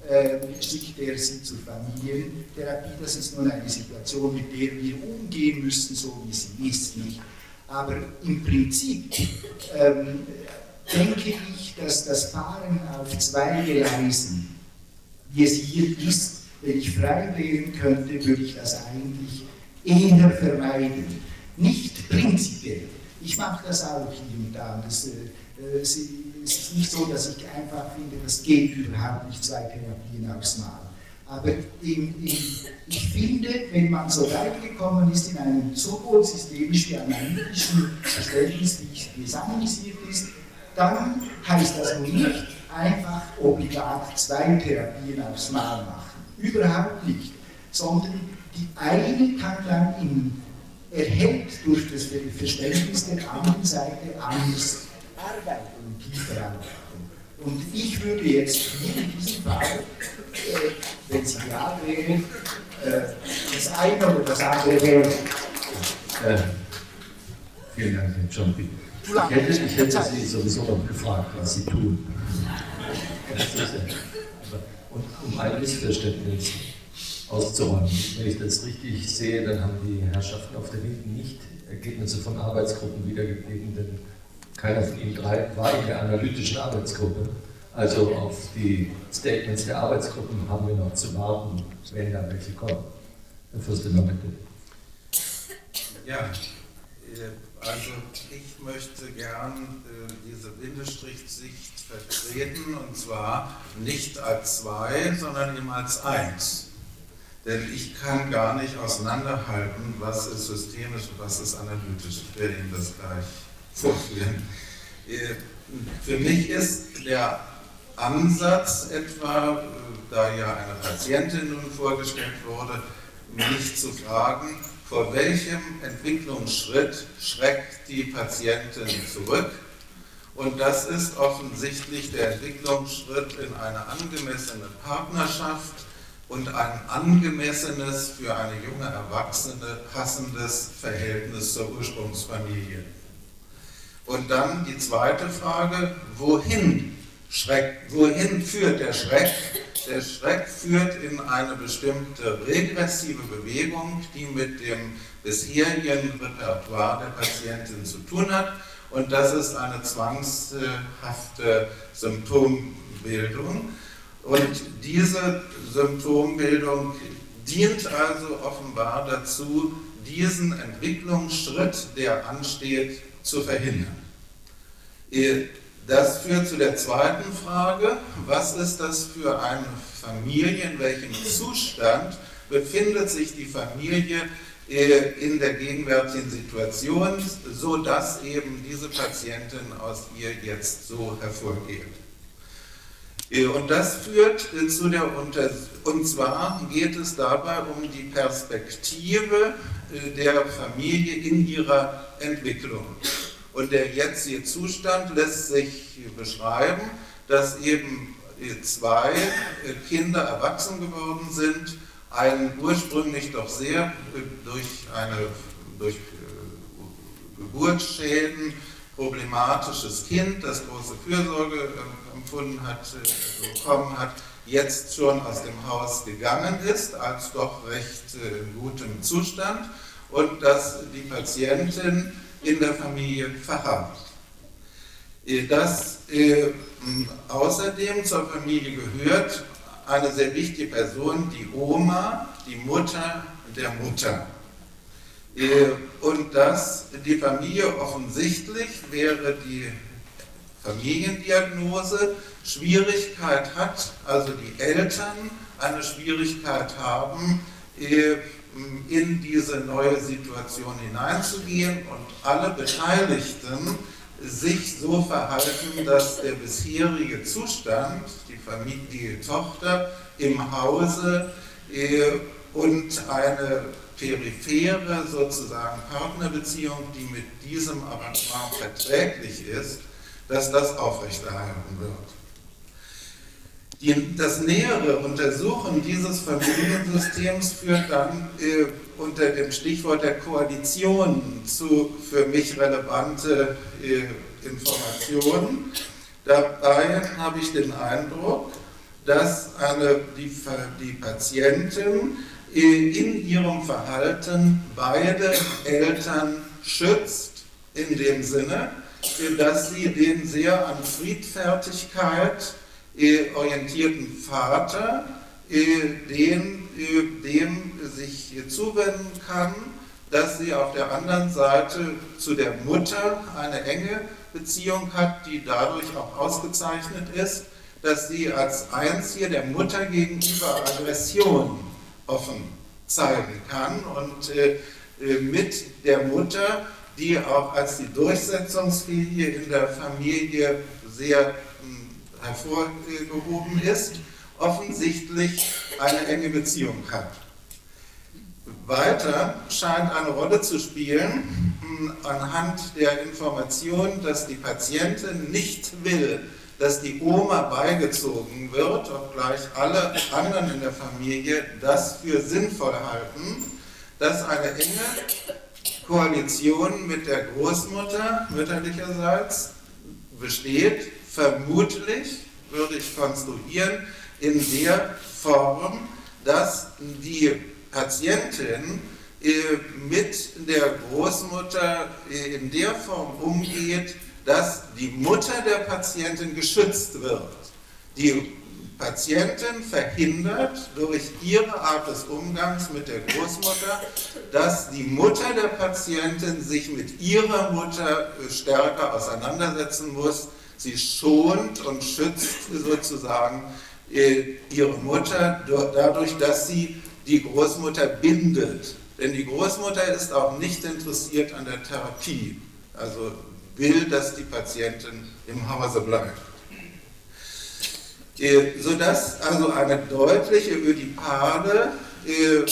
äh, schickt er sie zur Familientherapie. Das ist nun eine Situation, mit der wir umgehen müssen, so wie sie ist. Nicht? Aber im Prinzip ähm, denke ich, dass das Fahren auf zwei Gleisen, wie es hier ist, wenn ich frei wählen könnte, würde ich das eigentlich eher vermeiden. Nicht prinzipiell, ich mache das auch hier und da. Das, äh, es ist nicht so, dass ich einfach finde, das geht überhaupt nicht, zwei Therapien aufs Mal. Aber in, in, ich finde, wenn man so weit gekommen ist in einem sowohl systemisch wie analytischen Verständnis, wie es analysiert ist, dann heißt das nicht einfach obligat zwei Therapien aufs Mal machen. Überhaupt nicht. Sondern die eine kann dann im erhält durch das Verständnis der anderen Seite anders arbeiten und tiefer arbeiten. Und ich würde jetzt hier in diesem Fall, äh, wenn Sie ja wäre, äh, das eine oder das andere wählen. Äh, vielen Dank, Herr Jumpy. Ich hätte, ich hätte Sie sowieso noch gefragt, was Sie tun. [laughs] Und um ein Missverständnis auszuräumen. Wenn ich das richtig sehe, dann haben die Herrschaften auf der Linken nicht Ergebnisse von Arbeitsgruppen wiedergegeben, denn keiner von ihnen drei war in der analytischen Arbeitsgruppe. Also auf die Statements der Arbeitsgruppen haben wir noch zu warten, wenn da welche kommen. Herr Fürstenau, bitte. Ja, äh, also ich möchte gern äh, diese Bindestrichsicht vertreten und zwar nicht als zwei, sondern eben als eins. Denn ich kann gar nicht auseinanderhalten, was ist systemisch und was ist analytisch. Ich werde Ihnen das gleich vorführen. Äh, für mich ist der Ansatz etwa, äh, da ja eine Patientin nun vorgestellt wurde, mich zu fragen, vor welchem Entwicklungsschritt schreckt die Patientin zurück? Und das ist offensichtlich der Entwicklungsschritt in eine angemessene Partnerschaft und ein angemessenes, für eine junge Erwachsene passendes Verhältnis zur Ursprungsfamilie. Und dann die zweite Frage, wohin, Schreck, wohin führt der Schreck? Der Schreck führt in eine bestimmte regressive Bewegung, die mit dem bisherigen Repertoire der Patientin zu tun hat. Und das ist eine zwangshafte Symptombildung. Und diese Symptombildung dient also offenbar dazu, diesen Entwicklungsschritt, der ansteht, zu verhindern. Das führt zu der zweiten Frage, was ist das für eine Familie, in welchem Zustand befindet sich die Familie äh, in der gegenwärtigen Situation, sodass eben diese Patientin aus ihr jetzt so hervorgeht. Äh, und das führt äh, zu der Untersuchung, und zwar geht es dabei um die Perspektive der Familie in ihrer Entwicklung. Und der jetzige Zustand lässt sich beschreiben, dass eben zwei Kinder erwachsen geworden sind, ein ursprünglich doch sehr durch, eine, durch Geburtsschäden problematisches Kind, das große Fürsorge äh, empfunden hat, äh, bekommen hat, jetzt schon aus dem Haus gegangen ist, als doch recht äh, gutem Zustand und dass die Patientin in der Familie verharrt. Dass äh, außerdem zur Familie gehört eine sehr wichtige Person, die Oma, die Mutter der Mutter. Und dass die Familie offensichtlich wäre die Familiendiagnose Schwierigkeit hat, also die Eltern eine Schwierigkeit haben, äh, in diese neue Situation hineinzugehen und alle Beteiligten sich so verhalten, dass der bisherige Zustand, die, Familie, die Tochter im Hause äh, und eine periphere sozusagen Partnerbeziehung, die mit diesem Arrangement verträglich ist, dass das aufrechterhalten wird. Die, das nähere Untersuchen dieses Familiensystems führt dann äh, unter dem Stichwort der Koalition zu für mich relevante äh, Informationen. Dabei habe ich den Eindruck, dass eine, die, die Patientin in ihrem Verhalten beide Eltern schützt, in dem Sinne, äh, dass sie den sehr an Friedfertigkeit äh, orientierten Vater, den, dem sich zuwenden kann, dass sie auf der anderen Seite zu der Mutter eine enge Beziehung hat, die dadurch auch ausgezeichnet ist, dass sie als einzige der Mutter gegenüber Aggression offen zeigen kann und äh, mit der Mutter, die auch als die Durchsetzungsfähige in der Familie sehr hervorgehoben ist, offensichtlich eine enge Beziehung hat. Weiter scheint eine Rolle zu spielen hm, anhand der Information, dass die Patientin nicht will, dass die Oma beigezogen wird, obgleich alle anderen in der Familie das für sinnvoll halten, dass eine enge Koalition mit der Großmutter mütterlicherseits besteht, vermutlich, würde ich konstruieren, in der Form, dass die Patientin äh, mit der Großmutter äh, in der Form umgeht, dass die Mutter der Patientin geschützt wird. Die Patientin verhindert durch ihre Art des Umgangs mit der Großmutter, dass die Mutter der Patientin sich mit ihrer Mutter stärker auseinandersetzen muss Sie schont und schützt sozusagen äh, ihre Mutter dadurch, dass sie die Großmutter bindet. Denn die Großmutter ist auch nicht interessiert an der Therapie, also will, dass die Patientin im Hause bleibt. Äh, sodass also eine deutliche ödipale äh,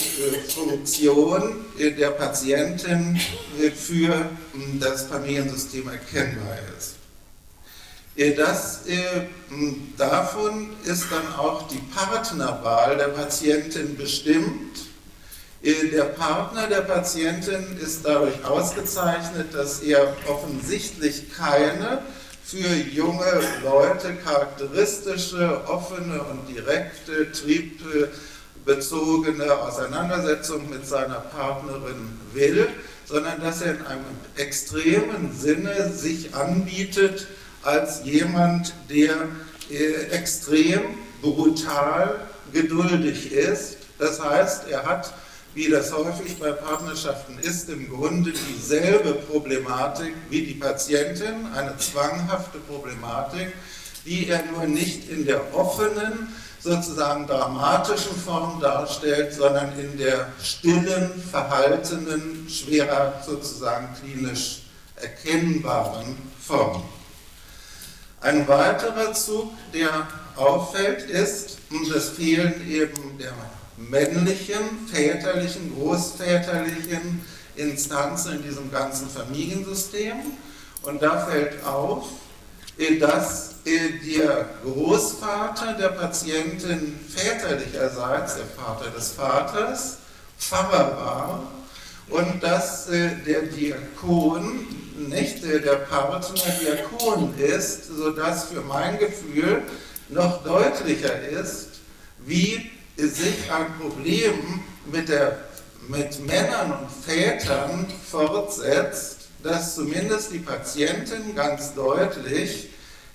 Funktion der Patientin für hm, das Familiensystem erkennbar ist. Äh, das, hm, davon ist dann auch die Partnerwahl der Patientin bestimmt. Der Partner der Patientin ist dadurch ausgezeichnet, dass er offensichtlich keine für junge Leute charakteristische, offene und direkte, triebbezogene Auseinandersetzung mit seiner Partnerin will, sondern dass er in einem extremen Sinne sich anbietet als jemand, der äh, extrem brutal geduldig ist. Das heißt, er hat wie das häufig bei Partnerschaften ist, im Grunde dieselbe Problematik wie die Patientin, eine zwanghafte Problematik, die er nur nicht in der offenen, sozusagen dramatischen Form darstellt, sondern in der stillen, verhaltenen, schwerer sozusagen klinisch erkennbaren Form. Ein weiterer Zug, der auffällt, ist das Fehlen eben der männlichen, väterlichen, großväterlichen Instanzen in diesem ganzen Familiensystem. Und da fällt auf, äh, dass äh, der Großvater der Patientin väterlicherseits, der Vater des Vaters, Pfarrer war und dass äh, der Diakon nicht der Partner Diakon ist, sodass für mein Gefühl noch deutlicher ist, wie sich ein Problem mit, der, mit Männern und Vätern fortsetzt, dass zumindest die Patientin ganz deutlich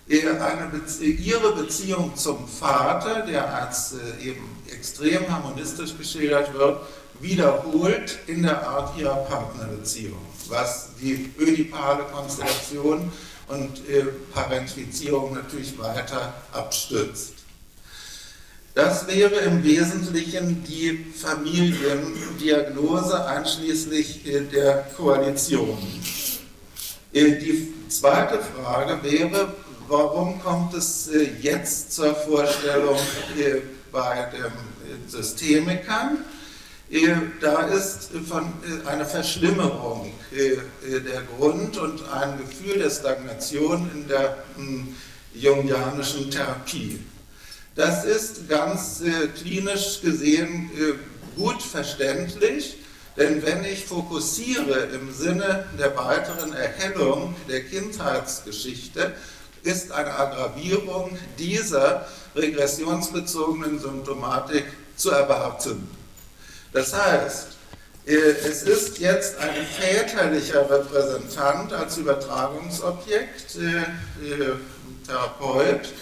ihre Beziehung zum Vater, der als äh, eben extrem harmonistisch geschildert wird, wiederholt in der Art ihrer Partnerbeziehung, was die ödipale Konstellation und äh, Parentifizierung natürlich weiter abstützt. Das wäre im Wesentlichen die Familiendiagnose einschließlich der Koalition. Äh, die zweite Frage wäre, warum kommt es äh, jetzt zur Vorstellung äh, bei den Systemikern? Da ist eine Verschlimmerung der Grund und ein Gefühl der Stagnation in der hm, jungianischen Therapie. Das ist ganz äh, klinisch gesehen äh, gut verständlich, denn wenn ich fokussiere im Sinne der weiteren Erhellung der Kindheitsgeschichte, ist eine Aggravierung dieser regressionsbezogenen Symptomatik zu erwarten. Das heißt, äh, es ist jetzt ein väterlicher Repräsentant als Übertragungsobjekt, äh, Therapeut,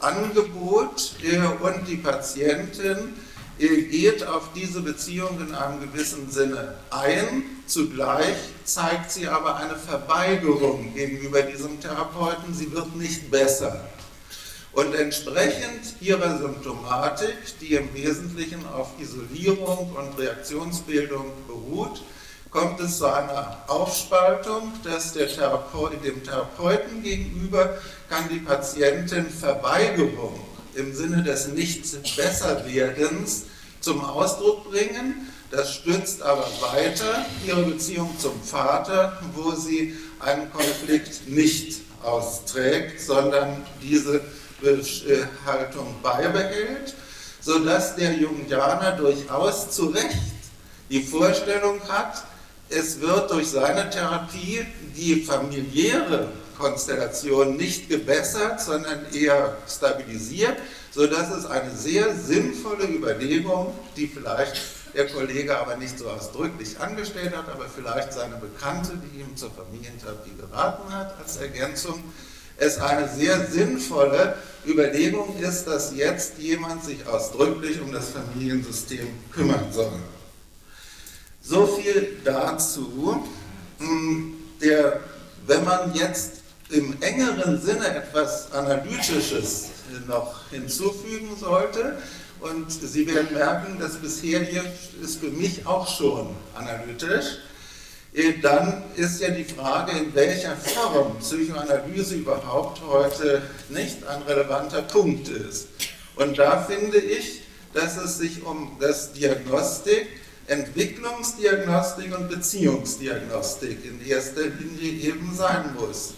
Angebot äh, und die Patientin äh, geht auf diese Beziehung in einem gewissen Sinne ein. Zugleich zeigt sie aber eine Verweigerung gegenüber diesem Therapeuten. Sie wird nicht besser. Und entsprechend ihrer Symptomatik, die im Wesentlichen auf Isolierung und Reaktionsbildung beruht, kommt es zu einer Aufspaltung, dass der Therapeut, dem Therapeuten gegenüber kann die Patientin Verweigerung im Sinne des Nicht-Besserwerdens zum Ausdruck bringen. Das stützt aber weiter ihre Beziehung zum Vater, wo sie einen Konflikt nicht austrägt, sondern diese Haltung beibehält, sodass der Jungianer durchaus zu Recht die Vorstellung hat, es wird durch seine Therapie die familiäre Konstellation nicht gebessert, sondern eher stabilisiert, sodass es eine sehr sinnvolle Überlegung, die vielleicht der Kollege aber nicht so ausdrücklich angestellt hat, aber vielleicht seine Bekannte, die ihm zur Familientherapie geraten hat, als Ergänzung, es eine sehr sinnvolle Überlegung ist, dass jetzt jemand sich ausdrücklich um das Familiensystem kümmern soll. So viel dazu. Der, wenn man jetzt im engeren Sinne etwas Analytisches noch hinzufügen sollte Und Sie werden merken, das bisher hier ist für mich auch schon analytisch. Äh, dann ist ja die Frage, in welcher Form Psychoanalyse überhaupt heute nicht ein relevanter Punkt ist. Und da finde ich, dass es sich um das Diagnostik, Entwicklungsdiagnostik und Beziehungsdiagnostik in erster Linie eben sein muss.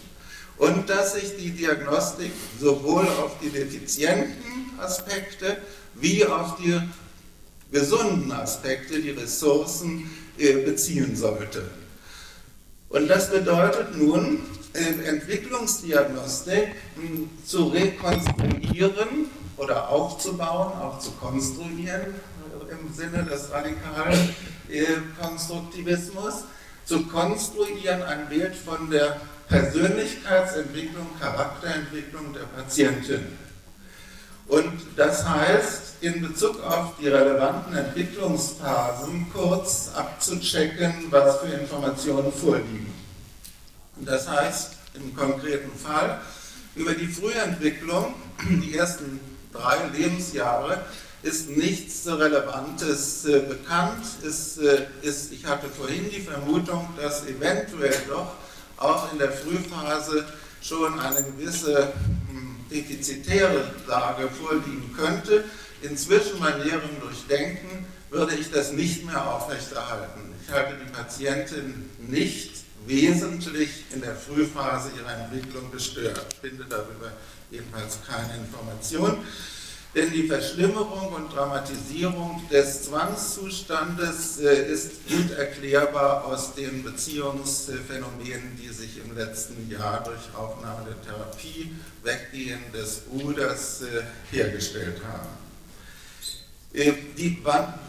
Und dass sich die Diagnostik sowohl auf die defizienten Aspekte wie auf die gesunden Aspekte, die Ressourcen äh, beziehen sollte. Und das bedeutet nun, äh, Entwicklungsdiagnostik hm, zu rekonstruieren oder aufzubauen, auch zu konstruieren im Sinne des radikalen Konstruktivismus, zu konstruieren ein Bild von der Persönlichkeitsentwicklung, Charakterentwicklung der Patientin. Und das heißt, in Bezug auf die relevanten Entwicklungsphasen kurz abzuchecken, was für Informationen vorliegen. Das heißt, im konkreten Fall, über die Frühentwicklung, die ersten drei Lebensjahre, ist nichts Relevantes äh, bekannt. Ist, äh, ist, ich hatte vorhin die Vermutung, dass eventuell doch auch in der Frühphase schon eine gewisse hm, defizitäre Lage vorliegen könnte. Inzwischen bei näherem Durchdenken würde ich das nicht mehr aufrechterhalten. Ich halte die Patientin nicht wesentlich in der Frühphase ihrer Entwicklung gestört. Ich finde darüber jedenfalls keine Information. Denn die Verschlimmerung und Dramatisierung des Zwangszustandes äh, ist gut erklärbar aus den Beziehungsphänomenen, die sich im letzten Jahr durch Aufnahme der Therapie, Weggehen des Bruders äh, hergestellt haben. Äh, die,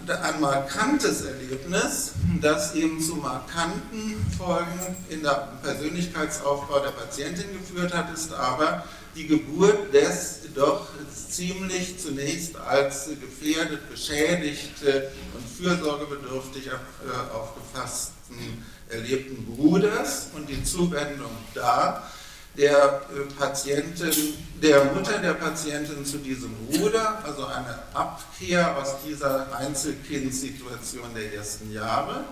ein markantes Erlebnis, das eben zu markanten Folgen in der Persönlichkeitsaufbau der Patientin geführt hat, ist aber die Geburt des doch ziemlich zunächst als gefährdet, beschädigt und fürsorgebedürftig äh, aufgefassten erlebten Bruders. Und die Zuwendung da der äh, Patientin, der Mutter der Patientin zu diesem Bruder, also eine Abkehr aus dieser Einzelkindsituation der ersten Jahre.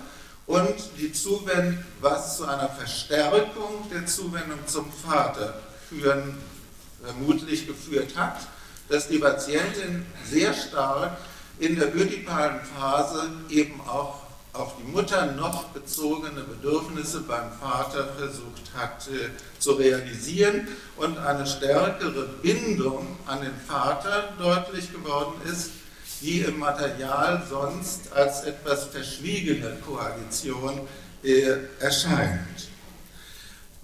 Und die Zuwendung, was zu einer Verstärkung der Zuwendung zum Vater führen, vermutlich geführt hat, dass die Patientin sehr stark in der ödipalen Phase eben auch auf die Mutter noch bezogene Bedürfnisse beim Vater versucht hat zu realisieren und eine stärkere Bindung an den Vater deutlich geworden ist, die im Material sonst als etwas verschwiegene Koalition äh, erscheint.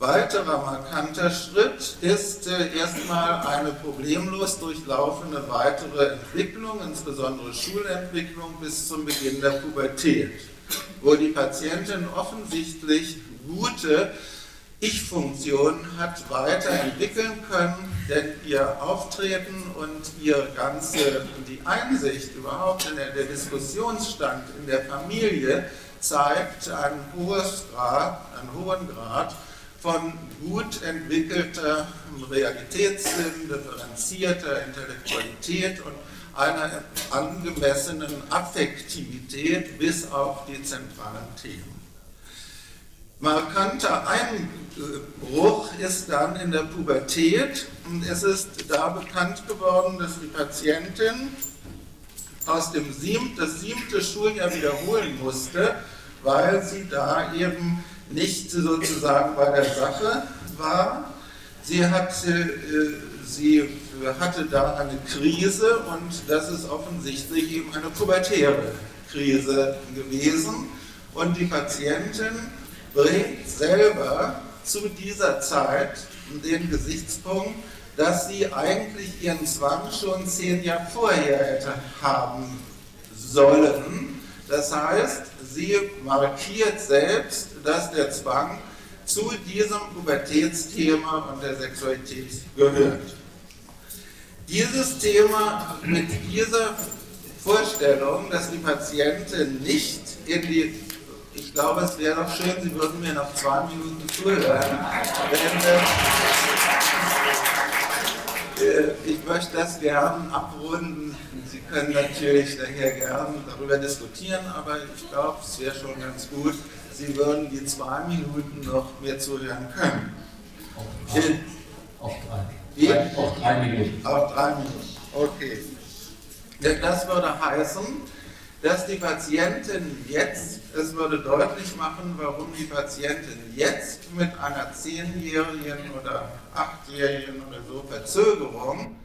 Weiterer markanter Schritt ist äh, erstmal eine problemlos durchlaufende weitere Entwicklung, insbesondere Schulentwicklung bis zum Beginn der Pubertät wo die Patientin offensichtlich gute Ich-Funktionen hat weiterentwickeln können, denn ihr Auftreten und ihre ganze die Einsicht überhaupt in der, der Diskussionsstand in der Familie zeigt einen, hohes Grad, einen hohen Grad von gut entwickelter Realitätssinn, differenzierter Intellektualität und einer angemessenen Affektivität bis auf die zentralen Themen. Markanter Einbruch ist dann in der Pubertät und es ist da bekannt geworden, dass die Patientin aus dem siebten, das siebte Schuljahr wiederholen musste, weil sie da eben nicht sozusagen bei der Sache war. Sie hatte äh, sie hatte da eine Krise und das ist offensichtlich eben eine pubertäre Krise gewesen. Und die Patientin bringt selber zu dieser Zeit den Gesichtspunkt, dass sie eigentlich ihren Zwang schon zehn Jahre vorher hätte haben sollen. Das heißt, sie markiert selbst, dass der Zwang zu diesem Pubertätsthema und der Sexualität gehört. Dieses Thema mit dieser Vorstellung, dass die Patientin nicht in die, ich glaube, es wäre doch schön, Sie würden mir noch zwei Minuten zuhören, wenn, Äh, ich möchte das gern abrunden. Können natürlich daher gern darüber diskutieren, aber ich glaube, es wäre schon ganz gut, Sie würden die zwei Minuten noch mir zuhören können. Auf drei. Auf drei. Auf drei Minuten. Auf drei Minuten. Okay. Das würde heißen, dass die Patientin jetzt, es würde deutlich machen, warum die Patientin jetzt mit einer zehnjährigen oder achtjährigen oder so Verzögerung